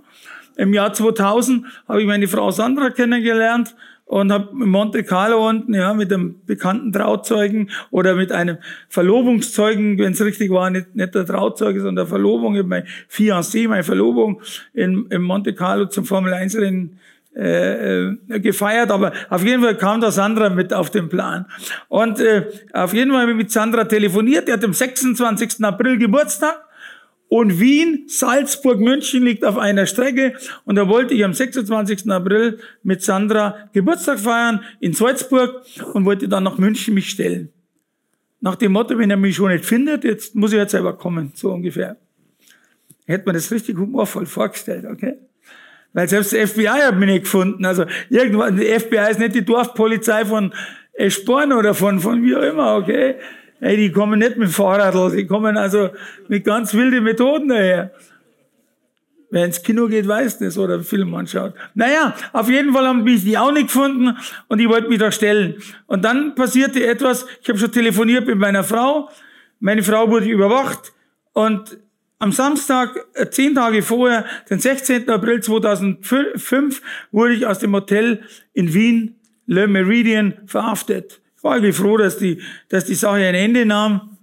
Im Jahr 2000 habe ich meine Frau Sandra kennengelernt und habe in Monte Carlo unten ja mit einem bekannten Trauzeugen oder mit einem Verlobungszeugen, wenn es richtig war, nicht, nicht der Trauzeuge, sondern der Verlobung, mein Fiancé, meine Verlobung in, in Monte Carlo zum Formel 1 Rennen äh, äh, gefeiert, aber auf jeden Fall kam da Sandra mit auf den Plan. Und äh, auf jeden Fall habe ich mit Sandra telefoniert, die hat am 26. April Geburtstag und Wien, Salzburg, München liegt auf einer Strecke und da wollte ich am 26. April mit Sandra Geburtstag feiern in Salzburg und wollte dann nach München mich stellen. Nach dem Motto, wenn er mich schon nicht findet, jetzt muss ich jetzt selber kommen, so ungefähr. Hätte man das richtig humorvoll vorgestellt, okay? Weil selbst der FBI hat mich nicht gefunden. Also irgendwann, die FBI ist nicht die Dorfpolizei von Eschborn oder von, von wie auch immer, okay? Hey, die kommen nicht mit Fahrrad, die kommen also mit ganz wilden Methoden daher. Wer ins Kino geht, weiß das oder Film anschaut. Naja, auf jeden Fall haben mich die auch nicht gefunden und ich wollte mich da stellen. Und dann passierte etwas, ich habe schon telefoniert mit meiner Frau, meine Frau wurde überwacht und am Samstag, äh, zehn Tage vorher, den 16. April 2005, wurde ich aus dem Hotel in Wien, Le Meridian, verhaftet. Ich war irgendwie froh, dass die, dass die Sache ein Ende nahm.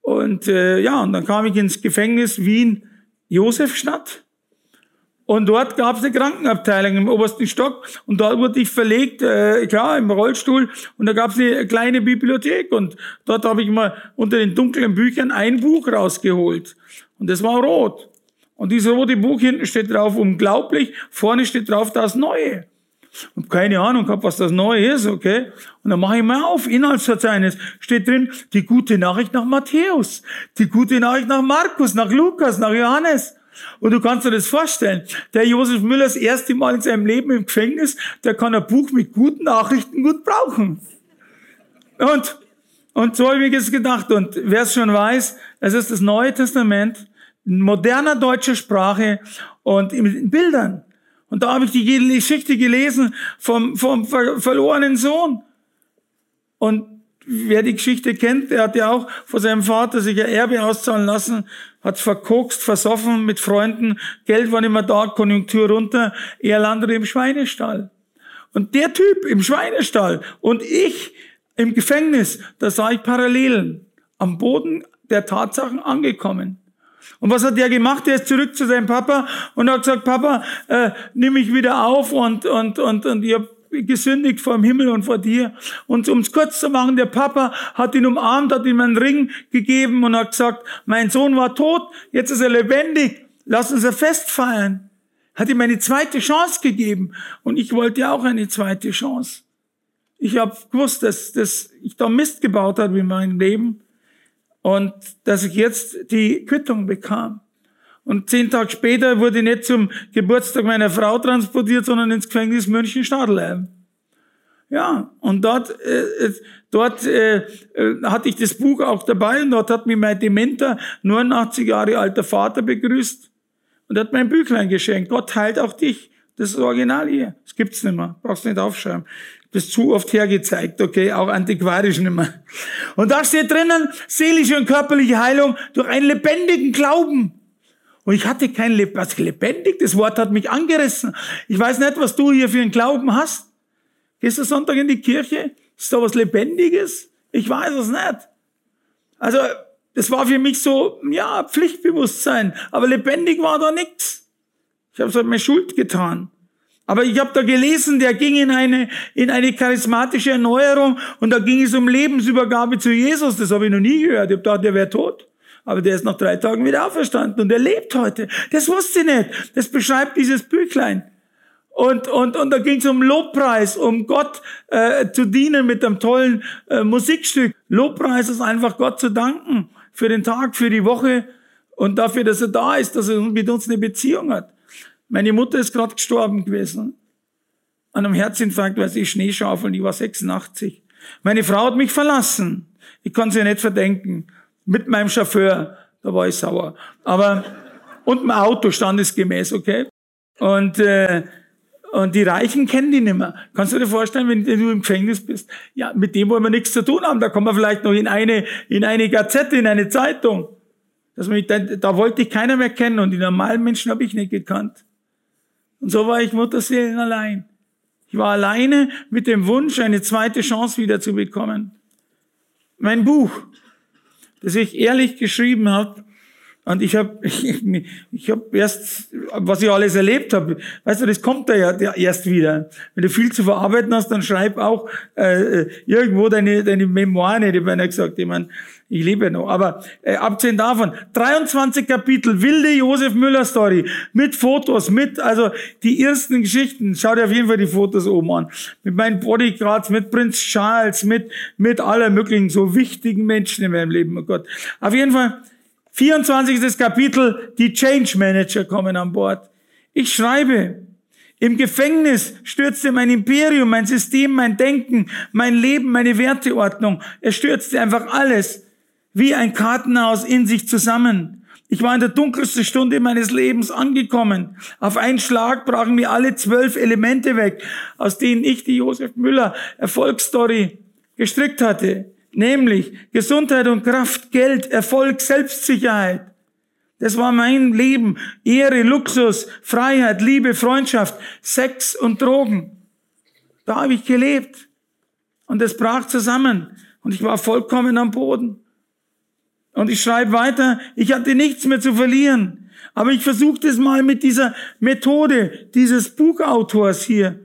Und äh, ja, und dann kam ich ins Gefängnis Wien, Josefstadt. Und dort gab es eine Krankenabteilung im obersten Stock und dort wurde ich verlegt, äh, klar, im Rollstuhl und da gab es eine kleine Bibliothek und dort habe ich mal unter den dunklen Büchern ein Buch rausgeholt und das war rot. Und dieses rote Buch hinten steht drauf, unglaublich, vorne steht drauf, das Neue. Und keine Ahnung gehabt, was das Neue ist, okay? Und dann mache ich mal auf, Inhaltsverzeichnis, steht drin, die gute Nachricht nach Matthäus, die gute Nachricht nach Markus, nach Lukas, nach Johannes. Und du kannst dir das vorstellen. Der Josef Müller das erste Mal in seinem Leben im Gefängnis, der kann ein Buch mit guten Nachrichten gut brauchen. Und, und so habe ich jetzt gedacht. Und wer es schon weiß, es ist das Neue Testament, moderner deutscher Sprache und in Bildern. Und da habe ich die Geschichte gelesen vom, vom ver verlorenen Sohn. Und wer die Geschichte kennt, der hat ja auch von seinem Vater sich ein Erbe auszahlen lassen, hat verkokst, versoffen mit Freunden, Geld war nicht mehr da, Konjunktur runter, er landete im Schweinestall. Und der Typ im Schweinestall und ich im Gefängnis, da sah ich Parallelen am Boden der Tatsachen angekommen. Und was hat der gemacht? Der ist zurück zu seinem Papa und hat gesagt, Papa, äh, nimm mich wieder auf und, und, und, und habe gesündigt vor dem Himmel und vor dir. Und um es kurz zu machen, der Papa hat ihn umarmt, hat ihm einen Ring gegeben und hat gesagt, mein Sohn war tot, jetzt ist er lebendig, lass uns ein Fest feiern. Hat ihm eine zweite Chance gegeben und ich wollte auch eine zweite Chance. Ich habe gewusst, dass, dass ich da Mist gebaut habe in meinem Leben und dass ich jetzt die Quittung bekam. Und zehn Tage später wurde ich nicht zum Geburtstag meiner Frau transportiert, sondern ins Gefängnis München-Stadelheim. Ja, und dort, äh, äh, dort äh, äh, hatte ich das Buch auch dabei und dort hat mich mein dementer, 89 Jahre alter Vater begrüßt und hat mein Büchlein geschenkt. Gott heilt auch dich. Das ist das Original hier. Das gibt's nicht mehr. Brauchst nicht aufschreiben. Das ist zu oft hergezeigt, okay? Auch antiquarisch nicht mehr. Und da steht drinnen, seelische und körperliche Heilung durch einen lebendigen Glauben. Und ich hatte kein Leb was lebendig. Das Wort hat mich angerissen. Ich weiß nicht, was du hier für einen Glauben hast. Gehst du Sonntag in die Kirche? Ist da was Lebendiges? Ich weiß es nicht. Also, das war für mich so, ja, Pflichtbewusstsein. Aber lebendig war da nichts. Ich habe halt meine Schuld getan. Aber ich habe da gelesen, der ging in eine, in eine charismatische Erneuerung und da ging es um Lebensübergabe zu Jesus. Das habe ich noch nie gehört. Ich habe gedacht, der wäre tot. Aber der ist nach drei Tagen wieder auferstanden und er lebt heute. Das wusste ich nicht. Das beschreibt dieses Büchlein. Und, und, und da ging es um Lobpreis, um Gott äh, zu dienen mit einem tollen äh, Musikstück. Lobpreis ist einfach Gott zu danken für den Tag, für die Woche und dafür, dass er da ist, dass er mit uns eine Beziehung hat. Meine Mutter ist gerade gestorben gewesen. An einem Herzinfarkt, weil sie Schnee schaufeln, die war 86. Meine Frau hat mich verlassen. Ich kann sie nicht verdenken mit meinem Chauffeur, da war ich sauer. Aber, und im Auto standesgemäß, okay? Und, äh, und die Reichen kennen die nicht mehr. Kannst du dir vorstellen, wenn du im Gefängnis bist? Ja, mit dem wollen wir nichts zu tun haben. Da kommen wir vielleicht noch in eine, in eine Gazette, in eine Zeitung. Dass mich, da, da wollte ich keiner mehr kennen und die normalen Menschen habe ich nicht gekannt. Und so war ich Mutterseelen allein. Ich war alleine mit dem Wunsch, eine zweite Chance wieder zu bekommen. Mein Buch, das ich ehrlich geschrieben habe. Und ich habe <laughs> ich, ich hab erst, was ich alles erlebt habe, weißt du, das kommt da ja erst wieder. Wenn du viel zu verarbeiten hast, dann schreib auch äh, irgendwo deine, deine Memoiren, hätte ich beinahe gesagt. Ich meine, ich lebe noch. Aber äh, abgesehen davon, 23 Kapitel, wilde Josef Müller Story, mit Fotos, mit, also die ersten Geschichten. Schau dir auf jeden Fall die Fotos oben an. Mit meinen Bodyguards, mit Prinz Charles, mit, mit aller möglichen so wichtigen Menschen in meinem Leben. Oh Gott. Auf jeden Fall, 24. Kapitel, die Change Manager kommen an Bord. Ich schreibe, im Gefängnis stürzte mein Imperium, mein System, mein Denken, mein Leben, meine Werteordnung. Er stürzte einfach alles wie ein Kartenhaus in sich zusammen. Ich war in der dunkelsten Stunde meines Lebens angekommen. Auf einen Schlag brachen mir alle zwölf Elemente weg, aus denen ich die Josef Müller Erfolgsstory gestrickt hatte. Nämlich Gesundheit und Kraft, Geld, Erfolg, Selbstsicherheit. Das war mein Leben. Ehre, Luxus, Freiheit, Liebe, Freundschaft, Sex und Drogen. Da habe ich gelebt. Und es brach zusammen. Und ich war vollkommen am Boden. Und ich schreibe weiter, ich hatte nichts mehr zu verlieren. Aber ich versuchte es mal mit dieser Methode dieses Buchautors hier.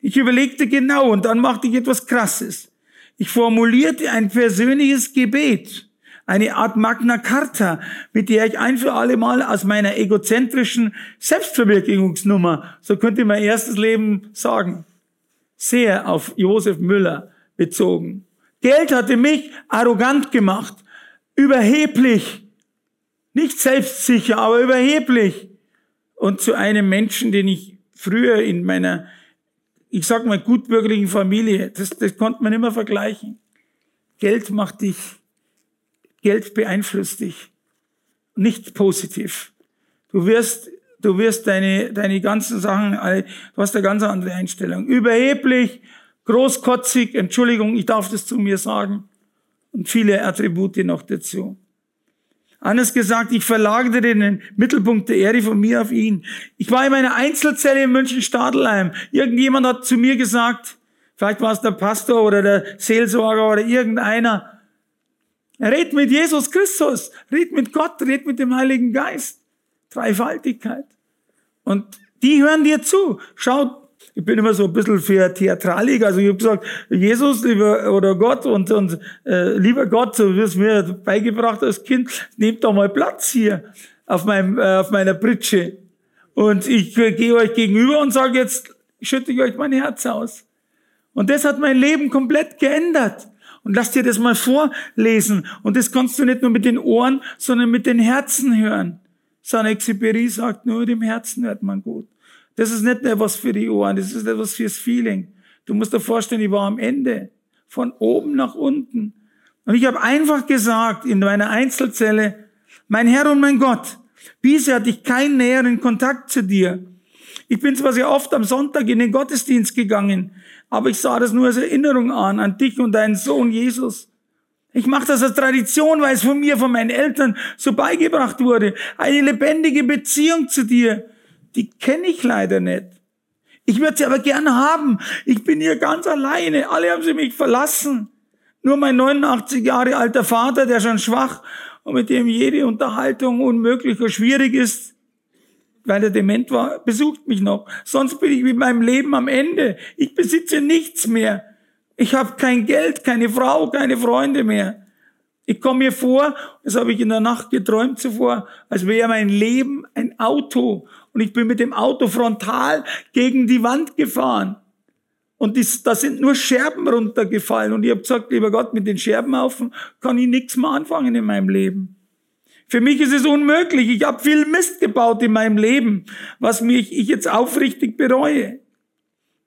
Ich überlegte genau und dann machte ich etwas Krasses. Ich formulierte ein persönliches Gebet, eine Art Magna Carta, mit der ich ein für alle Mal aus meiner egozentrischen Selbstverwirklichungsnummer, so könnte mein erstes Leben sagen, sehr auf Josef Müller bezogen. Geld hatte mich arrogant gemacht überheblich, nicht selbstsicher, aber überheblich. Und zu einem Menschen, den ich früher in meiner, ich sag mal, gutbürgerlichen Familie, das, das konnte man immer vergleichen. Geld macht dich, Geld beeinflusst dich. Nicht positiv. Du wirst, du wirst deine, deine ganzen Sachen, du hast eine ganz andere Einstellung. Überheblich, großkotzig, Entschuldigung, ich darf das zu mir sagen und viele Attribute noch dazu. Anders gesagt, ich verlagerte den Mittelpunkt der Erde von mir auf ihn. Ich war in meiner Einzelzelle in München-Stadelheim. Irgendjemand hat zu mir gesagt, vielleicht war es der Pastor oder der Seelsorger oder irgendeiner, red mit Jesus Christus, red mit Gott, red mit dem Heiligen Geist. Dreifaltigkeit. Und die hören dir zu. Schau, ich bin immer so ein bisschen für Theatralik. Also ich habe gesagt, Jesus lieber oder Gott und, und äh, lieber Gott, so wie es mir beigebracht als Kind, nehmt doch mal Platz hier auf, meinem, äh, auf meiner Pritsche. Und ich äh, gehe euch gegenüber und sage jetzt, schütte ich euch mein Herz aus. Und das hat mein Leben komplett geändert. Und lass dir das mal vorlesen. Und das kannst du nicht nur mit den Ohren, sondern mit den Herzen hören. Saint-Exupéry sagt, nur dem Herzen hört man gut. Das ist nicht etwas für die Ohren, das ist etwas fürs Feeling. Du musst dir vorstellen, ich war am Ende, von oben nach unten. Und ich habe einfach gesagt in meiner Einzelzelle, mein Herr und mein Gott, bisher hatte ich keinen näheren Kontakt zu dir. Ich bin zwar sehr oft am Sonntag in den Gottesdienst gegangen, aber ich sah das nur als Erinnerung an, an dich und deinen Sohn Jesus. Ich mache das als Tradition, weil es von mir, von meinen Eltern so beigebracht wurde. Eine lebendige Beziehung zu dir die kenne ich leider nicht. Ich würde sie aber gern haben. Ich bin hier ganz alleine. Alle haben sie mich verlassen. Nur mein 89 Jahre alter Vater, der schon schwach und mit dem jede Unterhaltung unmöglich oder schwierig ist, weil er dement war, besucht mich noch. Sonst bin ich mit meinem Leben am Ende. Ich besitze nichts mehr. Ich habe kein Geld, keine Frau, keine Freunde mehr. Ich komme mir vor, das habe ich in der Nacht geträumt zuvor, als wäre mein Leben ein Auto und ich bin mit dem Auto frontal gegen die Wand gefahren. Und das, da sind nur Scherben runtergefallen. Und ich habe gesagt, lieber Gott, mit den Scherbenhaufen kann ich nichts mehr anfangen in meinem Leben. Für mich ist es unmöglich. Ich habe viel Mist gebaut in meinem Leben, was mich ich jetzt aufrichtig bereue.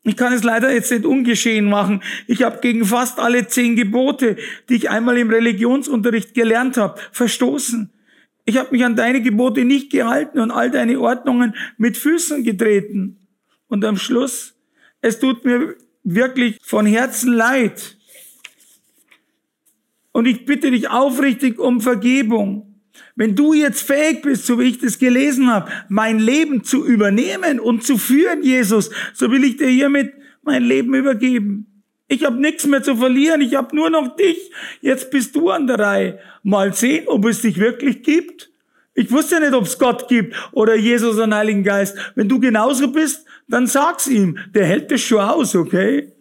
Ich kann es leider jetzt nicht ungeschehen machen. Ich habe gegen fast alle zehn Gebote, die ich einmal im Religionsunterricht gelernt habe, verstoßen. Ich habe mich an deine Gebote nicht gehalten und all deine Ordnungen mit Füßen getreten. Und am Schluss, es tut mir wirklich von Herzen leid. Und ich bitte dich aufrichtig um Vergebung. Wenn du jetzt fähig bist, so wie ich das gelesen habe, mein Leben zu übernehmen und zu führen, Jesus, so will ich dir hiermit mein Leben übergeben. Ich habe nichts mehr zu verlieren, ich habe nur noch dich. Jetzt bist du an der Reihe. Mal sehen, ob es dich wirklich gibt. Ich wusste ja nicht, ob es Gott gibt oder Jesus den Heiligen Geist. Wenn du genauso bist, dann sag's ihm. Der hält das schon aus, okay?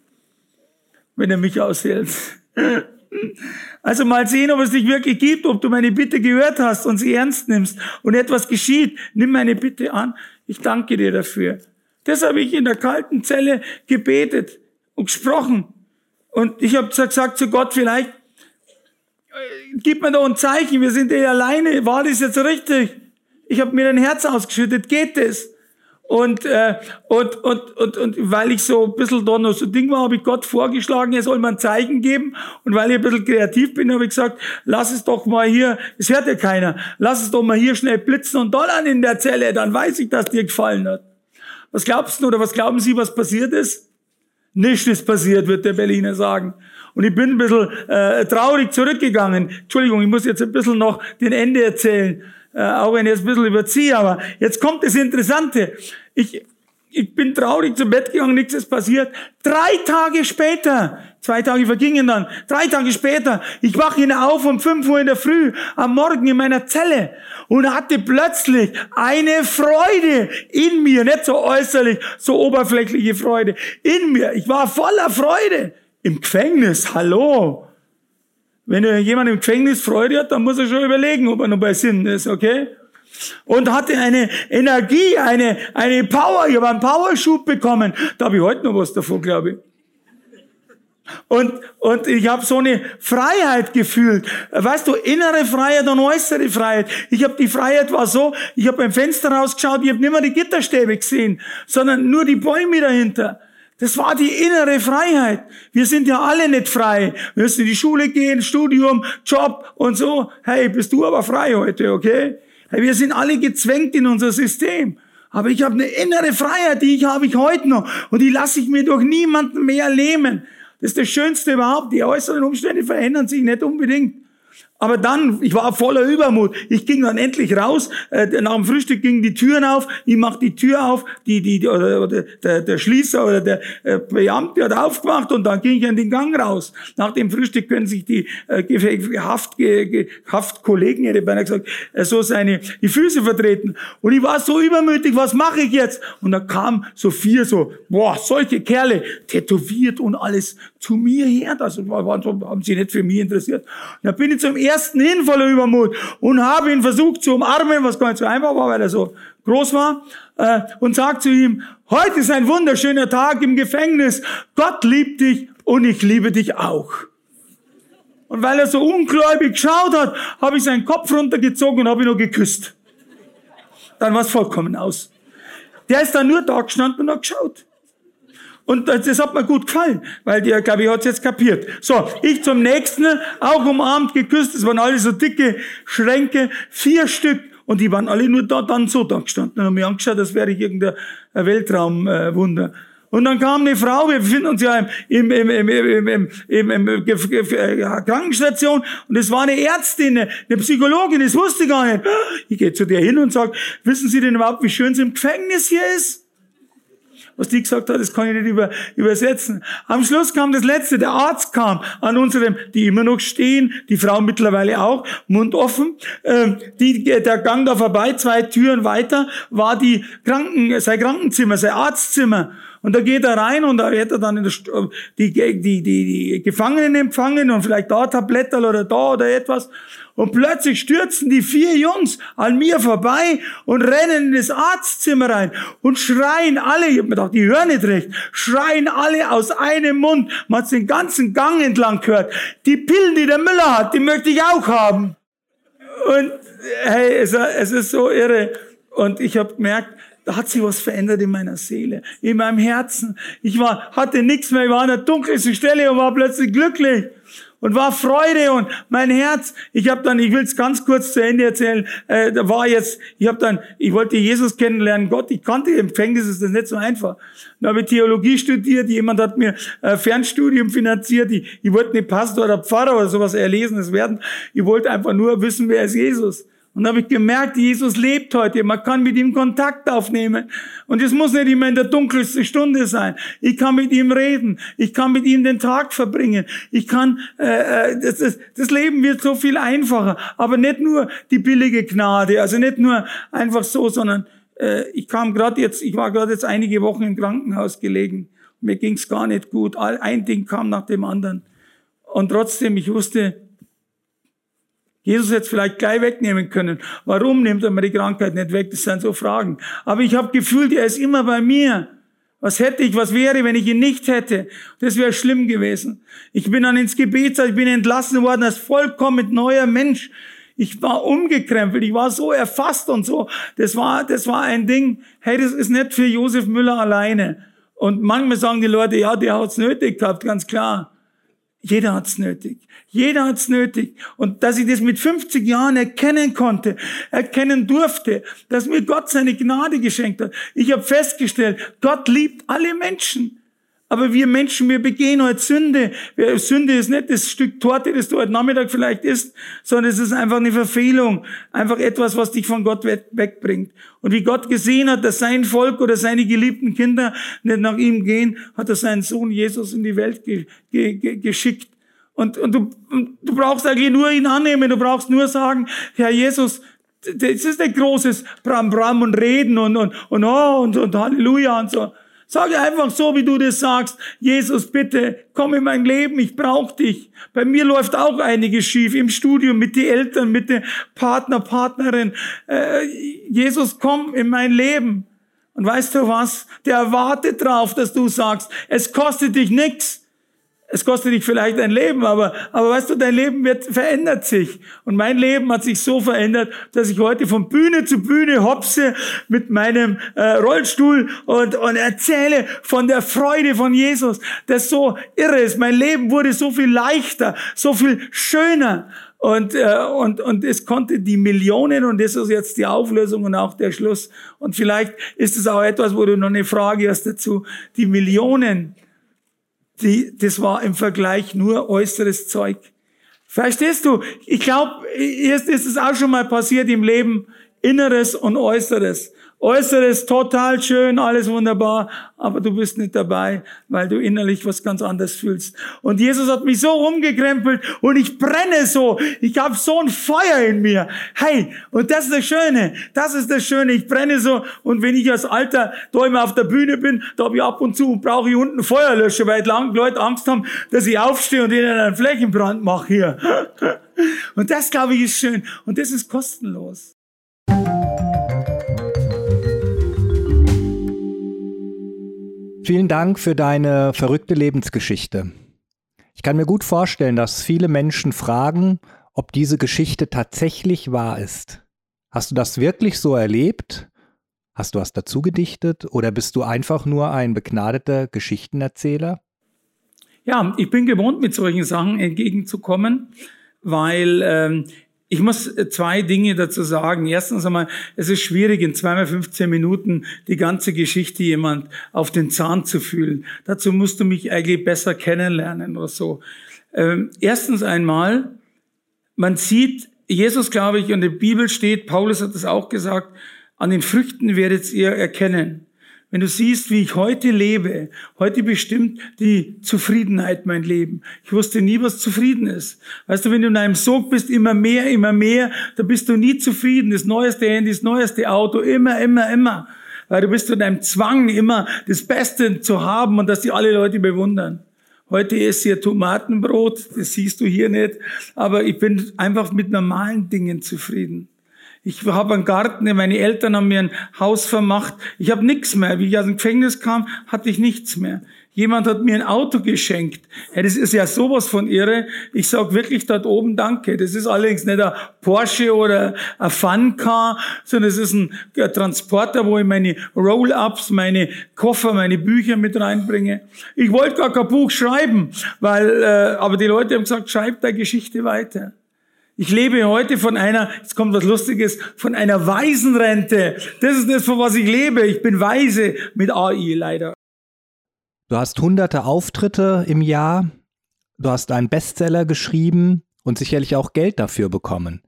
Wenn er mich aushält. <laughs> Also mal sehen, ob es dich wirklich gibt, ob du meine Bitte gehört hast und sie ernst nimmst und etwas geschieht. Nimm meine Bitte an. Ich danke dir dafür. Das habe ich in der kalten Zelle gebetet und gesprochen. Und ich habe gesagt zu Gott, vielleicht äh, gib mir da ein Zeichen, wir sind eh alleine, war das jetzt richtig? Ich habe mir ein Herz ausgeschüttet, geht das? Und, äh, und, und, und, und weil ich so ein bisschen da noch so Ding war, habe ich Gott vorgeschlagen, er soll mir ein Zeichen geben. Und weil ich ein bisschen kreativ bin, habe ich gesagt, lass es doch mal hier, es hört ja keiner, lass es doch mal hier schnell blitzen und donnern in der Zelle, dann weiß ich, dass dir gefallen hat. Was glaubst du oder was glauben Sie, was passiert ist? Nichts ist passiert, wird der Berliner sagen. Und ich bin ein bisschen äh, traurig zurückgegangen. Entschuldigung, ich muss jetzt ein bisschen noch den Ende erzählen, äh, auch wenn ich jetzt ein bisschen überziehe. Aber jetzt kommt das Interessante. Ich, ich bin traurig zum Bett gegangen, nichts ist passiert. Drei Tage später, zwei Tage vergingen dann, drei Tage später, ich wache auf um fünf Uhr in der Früh am Morgen in meiner Zelle und hatte plötzlich eine Freude in mir, nicht so äußerlich, so oberflächliche Freude, in mir. Ich war voller Freude. Im Gefängnis, hallo. Wenn jemand im Gefängnis Freude hat, dann muss er schon überlegen, ob er noch bei Sinn ist, okay? Und hatte eine Energie, eine, eine Power. Ich habe einen Powerschub bekommen. Da habe ich heute noch was davon, glaube ich. Und, und ich habe so eine Freiheit gefühlt. Weißt du, innere Freiheit und äußere Freiheit. Ich habe die Freiheit war so, ich habe beim Fenster rausgeschaut, ich habe nicht mehr die Gitterstäbe gesehen, sondern nur die Bäume dahinter. Das war die innere Freiheit. Wir sind ja alle nicht frei. Wir müssen in die Schule gehen, Studium, Job und so. Hey, bist du aber frei heute, okay? Hey, wir sind alle gezwängt in unser System. Aber ich habe eine innere Freiheit, die ich habe ich heute noch. Und die lasse ich mir durch niemanden mehr lähmen. Das ist das Schönste überhaupt. Die äußeren Umstände verändern sich nicht unbedingt. Aber dann, ich war voller Übermut. Ich ging dann endlich raus. Äh, nach dem Frühstück gingen die Türen auf. Ich mach die Tür auf. Die, die, oder, oder der, der Schließer oder der äh, Beamte hat aufgemacht und dann ging ich in den Gang raus. Nach dem Frühstück können sich die äh, Haft, ge, Haftkollegen, hätte ich beinahe gesagt, äh, so seine die Füße vertreten. Und ich war so übermütig, was mache ich jetzt? Und da kam so vier so, boah, solche Kerle, tätowiert und alles zu mir her. Das waren so, haben sie nicht für mich interessiert. Und bin ich zum ersten hin voller Übermut und habe ihn versucht zu umarmen, was gar nicht so einfach war, weil er so groß war, äh, und sagt zu ihm, heute ist ein wunderschöner Tag im Gefängnis. Gott liebt dich und ich liebe dich auch. Und weil er so ungläubig geschaut hat, habe ich seinen Kopf runtergezogen und habe ihn nur geküsst. Dann war es vollkommen aus. Der ist dann nur da gestanden und hat geschaut. Und das hat mir gut gefallen, weil der, glaube ich, hat es jetzt kapiert. So, ich zum nächsten, auch umarmt, geküsst. Es waren alle so dicke Schränke, vier Stück. Und die waren alle nur da, dann so da gestanden und haben mich angeschaut, als wäre ich irgendein Weltraumwunder. Und dann kam eine Frau, wir befinden uns ja im, im, im, im, im, im, im, im Krankenstation und es war eine Ärztin, eine Psychologin, das wusste ich gar nicht. Ich gehe zu der hin und sage, wissen Sie denn überhaupt, wie schön es im Gefängnis hier ist? Was die gesagt hat, das kann ich nicht über, übersetzen. Am Schluss kam das Letzte, der Arzt kam an unserem, die immer noch stehen, die Frau mittlerweile auch, Mund offen, ähm, die, der Gang da vorbei, zwei Türen weiter, war die Kranken, sein Krankenzimmer, sein Arztzimmer. Und da geht er rein und da wird er dann die, die, die, die Gefangenen empfangen und vielleicht da Tabletterl oder da oder etwas. Und plötzlich stürzen die vier Jungs an mir vorbei und rennen in das Arztzimmer rein und schreien alle, ich hab mir gedacht, die hören nicht recht, schreien alle aus einem Mund. Man hat den ganzen Gang entlang gehört. Die Pillen, die der Müller hat, die möchte ich auch haben. Und hey, es, es ist so irre. Und ich habe gemerkt, da hat sich was verändert in meiner Seele, in meinem Herzen. Ich war, hatte nichts mehr, ich war an der dunkelsten Stelle und war plötzlich glücklich und war Freude und mein Herz. Ich habe dann, ich will es ganz kurz zu Ende erzählen. Äh, da war jetzt, ich habe dann, ich wollte Jesus kennenlernen. Gott, ich kannte im Gefängnis, ist das nicht so einfach. Dann habe ich Theologie studiert. Jemand hat mir äh, Fernstudium finanziert. Ich, ich wollte nicht Pastor oder Pfarrer oder sowas Erlesenes werden. Ich wollte einfach nur wissen, wer ist Jesus. Und da habe ich gemerkt, Jesus lebt heute. Man kann mit ihm Kontakt aufnehmen. Und es muss nicht immer in der dunkelsten Stunde sein. Ich kann mit ihm reden. Ich kann mit ihm den Tag verbringen. Ich kann, äh, äh das, das, das Leben wird so viel einfacher. Aber nicht nur die billige Gnade. Also nicht nur einfach so, sondern äh, ich kam gerade jetzt, ich war gerade jetzt einige Wochen im Krankenhaus gelegen. Mir ging's gar nicht gut. Ein Ding kam nach dem anderen. Und trotzdem, ich wusste, Jesus hätte es vielleicht gleich wegnehmen können. Warum nimmt er mir die Krankheit nicht weg? Das sind so Fragen. Aber ich habe gefühlt, er ist immer bei mir. Was hätte ich, was wäre, wenn ich ihn nicht hätte? Das wäre schlimm gewesen. Ich bin dann ins Gebet, ich bin entlassen worden als vollkommen neuer Mensch. Ich war umgekrempelt, ich war so erfasst und so. Das war, das war ein Ding. Hey, das ist nicht für Josef Müller alleine. Und manchmal sagen die Leute, ja, der hat's nötig gehabt, ganz klar. Jeder hat's nötig. Jeder hat's nötig. Und dass ich das mit 50 Jahren erkennen konnte, erkennen durfte, dass mir Gott seine Gnade geschenkt hat. Ich habe festgestellt, Gott liebt alle Menschen. Aber wir Menschen, wir begehen heute Sünde. Sünde ist nicht das Stück Torte, das du heute Nachmittag vielleicht isst, sondern es ist einfach eine Verfehlung. Einfach etwas, was dich von Gott wegbringt. Und wie Gott gesehen hat, dass sein Volk oder seine geliebten Kinder nicht nach ihm gehen, hat er seinen Sohn Jesus in die Welt ge ge geschickt. Und, und du, du brauchst eigentlich nur ihn annehmen. Du brauchst nur sagen, Herr Jesus, das ist ein großes Bram Bram und Reden und, und, und, oh, und, und Halleluja und so. Sage einfach so, wie du das sagst. Jesus, bitte, komm in mein Leben, ich brauche dich. Bei mir läuft auch einiges schief im Studium mit den Eltern, mit den Partner, Partnerin. Äh, Jesus, komm in mein Leben. Und weißt du was? Der wartet drauf, dass du sagst, es kostet dich nichts. Es kostet dich vielleicht dein Leben, aber, aber weißt du, dein Leben wird, verändert sich. Und mein Leben hat sich so verändert, dass ich heute von Bühne zu Bühne hopse mit meinem äh, Rollstuhl und, und erzähle von der Freude von Jesus, das so irre ist. Mein Leben wurde so viel leichter, so viel schöner. Und, äh, und, und es konnte die Millionen, und das ist jetzt die Auflösung und auch der Schluss. Und vielleicht ist es auch etwas, wo du noch eine Frage hast dazu. Die Millionen die, das war im Vergleich nur äußeres Zeug. Verstehst du? Ich glaube, erst ist es auch schon mal passiert im Leben, Inneres und Äußeres. Äußeres total schön, alles wunderbar, aber du bist nicht dabei, weil du innerlich was ganz anderes fühlst. Und Jesus hat mich so umgekrempelt und ich brenne so. Ich habe so ein Feuer in mir. Hey, und das ist das Schöne. Das ist das Schöne. Ich brenne so. Und wenn ich als Alter da immer auf der Bühne bin, da habe ich ab und zu brauche ich unten Feuerlöscher, weil Leute Angst haben, dass ich aufstehe und ihnen einen Flächenbrand mache hier. <laughs> Und das, glaube ich, ist schön. Und das ist kostenlos. Vielen Dank für deine verrückte Lebensgeschichte. Ich kann mir gut vorstellen, dass viele Menschen fragen, ob diese Geschichte tatsächlich wahr ist. Hast du das wirklich so erlebt? Hast du was dazu gedichtet oder bist du einfach nur ein begnadeter Geschichtenerzähler? Ja, ich bin gewohnt, mit solchen Sachen entgegenzukommen, weil ähm, ich muss äh, zwei Dinge dazu sagen. Erstens einmal, es ist schwierig, in zweimal 15 Minuten die ganze Geschichte jemand auf den Zahn zu fühlen. Dazu musst du mich eigentlich besser kennenlernen oder so. Ähm, erstens einmal, man sieht, Jesus, glaube ich, und in der Bibel steht, Paulus hat es auch gesagt, an den Früchten werdet ihr erkennen. Wenn du siehst, wie ich heute lebe, heute bestimmt die Zufriedenheit mein Leben. Ich wusste nie, was zufrieden ist. Weißt du, wenn du in einem Sog bist, immer mehr, immer mehr, da bist du nie zufrieden. Das neueste Handy, das neueste Auto, immer, immer, immer. Weil du bist in einem Zwang, immer das Beste zu haben und dass die alle Leute bewundern. Heute ist hier Tomatenbrot, das siehst du hier nicht, aber ich bin einfach mit normalen Dingen zufrieden. Ich habe einen Garten, meine Eltern haben mir ein Haus vermacht. Ich habe nichts mehr. Wie ich aus dem Gefängnis kam, hatte ich nichts mehr. Jemand hat mir ein Auto geschenkt. Ja, das ist ja sowas von irre. Ich sag wirklich dort oben Danke. Das ist allerdings nicht ein Porsche oder ein Fun-Car, sondern es ist ein Transporter, wo ich meine Roll-Ups, meine Koffer, meine Bücher mit reinbringe. Ich wollte gar kein Buch schreiben, weil, äh, aber die Leute haben gesagt, schreib deine Geschichte weiter. Ich lebe heute von einer, jetzt kommt was Lustiges, von einer Waisenrente. Das ist das, von was ich lebe. Ich bin weise mit AI leider. Du hast hunderte Auftritte im Jahr. Du hast einen Bestseller geschrieben und sicherlich auch Geld dafür bekommen.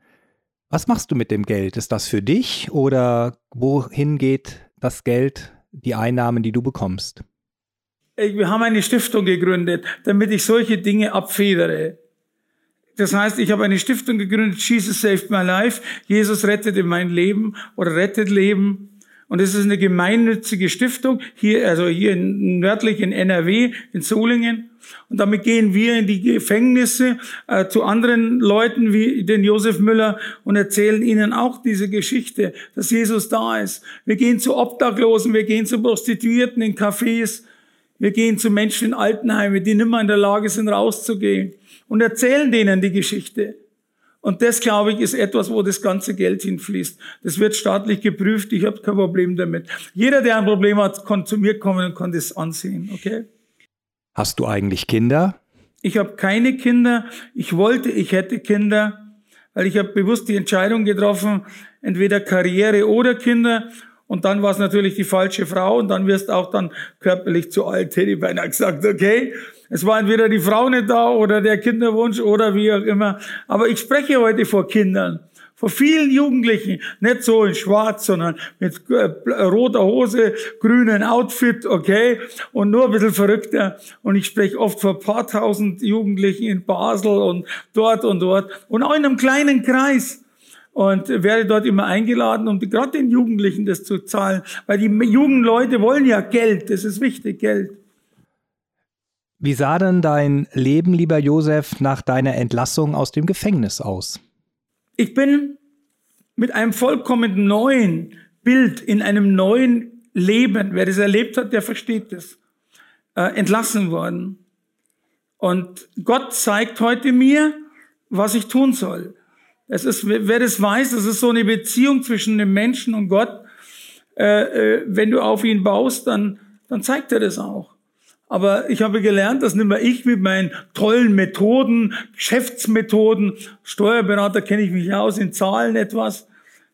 Was machst du mit dem Geld? Ist das für dich oder wohin geht das Geld, die Einnahmen, die du bekommst? Wir haben eine Stiftung gegründet, damit ich solche Dinge abfedere. Das heißt, ich habe eine Stiftung gegründet, Jesus Saved My Life. Jesus rettet in mein Leben oder rettet Leben. Und es ist eine gemeinnützige Stiftung, hier, also hier in, nördlich in NRW, in Solingen. Und damit gehen wir in die Gefängnisse äh, zu anderen Leuten wie den Josef Müller und erzählen ihnen auch diese Geschichte, dass Jesus da ist. Wir gehen zu Obdachlosen, wir gehen zu Prostituierten in Cafés, wir gehen zu Menschen in Altenheimen, die nicht mehr in der Lage sind, rauszugehen und erzählen denen die Geschichte. Und das, glaube ich, ist etwas, wo das ganze Geld hinfließt. Das wird staatlich geprüft. Ich habe kein Problem damit. Jeder, der ein Problem hat, kann zu mir kommen und kann das ansehen. Okay? Hast du eigentlich Kinder? Ich habe keine Kinder. Ich wollte, ich hätte Kinder, weil ich habe bewusst die Entscheidung getroffen, entweder Karriere oder Kinder. Und dann war es natürlich die falsche Frau und dann wirst du auch dann körperlich zu alt, hätte ich beinahe gesagt, okay. Es war entweder die Frau nicht da oder der Kinderwunsch oder wie auch immer. Aber ich spreche heute vor Kindern, vor vielen Jugendlichen, nicht so in schwarz, sondern mit äh, roter Hose, grünen Outfit, okay, und nur ein bisschen verrückter. Und ich spreche oft vor paar tausend Jugendlichen in Basel und dort und dort und auch in einem kleinen Kreis und werde dort immer eingeladen, um gerade den Jugendlichen das zu zahlen, weil die jungen Leute wollen ja Geld, das ist wichtig, Geld. Wie sah denn dein Leben, lieber Josef, nach deiner Entlassung aus dem Gefängnis aus? Ich bin mit einem vollkommen neuen Bild in einem neuen Leben, wer das erlebt hat, der versteht das, äh, entlassen worden. Und Gott zeigt heute mir, was ich tun soll. Es ist, wer das weiß, es ist so eine Beziehung zwischen dem Menschen und Gott. Äh, äh, wenn du auf ihn baust, dann, dann zeigt er das auch. Aber ich habe gelernt, dass nicht mehr ich mit meinen tollen Methoden, Geschäftsmethoden, Steuerberater kenne ich mich aus in Zahlen etwas,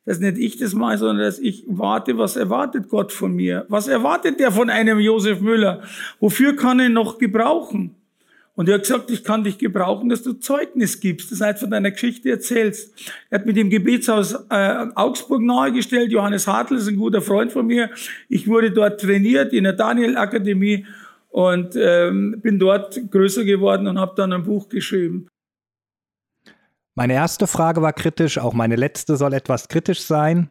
dass nicht ich das mache, sondern dass ich warte, was erwartet Gott von mir? Was erwartet der von einem Josef Müller? Wofür kann er noch gebrauchen? Und er hat gesagt, ich kann dich gebrauchen, dass du Zeugnis gibst, das heißt von deiner Geschichte erzählst. Er hat mit dem Gebetshaus äh, Augsburg nahegestellt. Johannes Hartl ist ein guter Freund von mir. Ich wurde dort trainiert in der Daniel Akademie und ähm, bin dort größer geworden und habe dann ein Buch geschrieben. Meine erste Frage war kritisch, auch meine letzte soll etwas kritisch sein.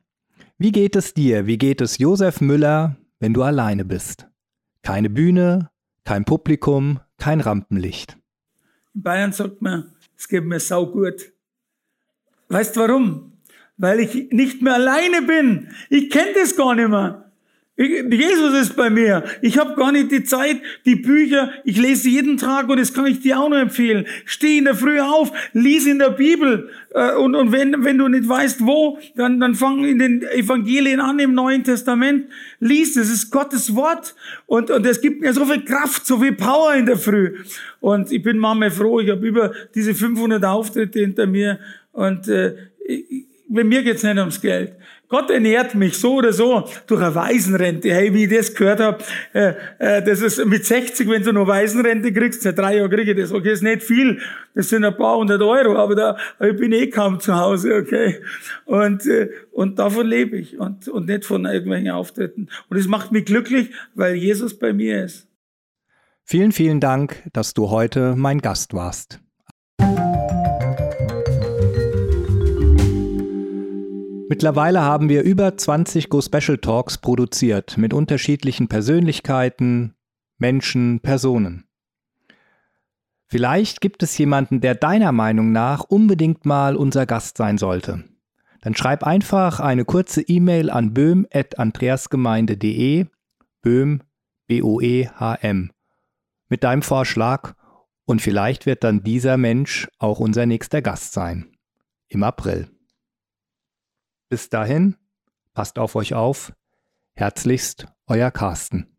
Wie geht es dir, wie geht es Josef Müller, wenn du alleine bist? Keine Bühne, kein Publikum, kein Rampenlicht. In Bayern sagt man, es geht mir sau gut. Weißt warum? Weil ich nicht mehr alleine bin. Ich kenne das gar nicht mehr. Jesus ist bei mir. Ich habe gar nicht die Zeit, die Bücher, ich lese jeden Tag und das kann ich dir auch nur empfehlen. Steh in der Früh auf, lies in der Bibel äh, und, und wenn, wenn du nicht weißt, wo, dann, dann fang in den Evangelien an im Neuen Testament. Lies, das ist Gottes Wort und, und es gibt mir so viel Kraft, so viel Power in der Früh. Und ich bin manchmal froh, ich habe über diese 500 Auftritte hinter mir und äh, ich, bei mir geht's nicht ums Geld. Gott ernährt mich so oder so durch eine Waisenrente. Hey, wie ich das gehört habe, äh, äh, das ist mit 60, wenn du noch Waisenrente kriegst, seit drei Jahren kriege ich das. Okay, ist nicht viel, das sind ein paar hundert Euro, aber da ich bin eh kaum zu Hause, okay. Und, äh, und davon lebe ich und, und nicht von irgendwelchen Auftritten. Und es macht mich glücklich, weil Jesus bei mir ist. Vielen, vielen Dank, dass du heute mein Gast warst. Mittlerweile haben wir über 20 Go Special Talks produziert mit unterschiedlichen Persönlichkeiten, Menschen, Personen. Vielleicht gibt es jemanden, der deiner Meinung nach unbedingt mal unser Gast sein sollte. Dann schreib einfach eine kurze E-Mail an böhm.andreasgemeinde.de, böhm, B-O-E-H-M, mit deinem Vorschlag und vielleicht wird dann dieser Mensch auch unser nächster Gast sein. Im April. Bis dahin, passt auf euch auf. Herzlichst, euer Carsten.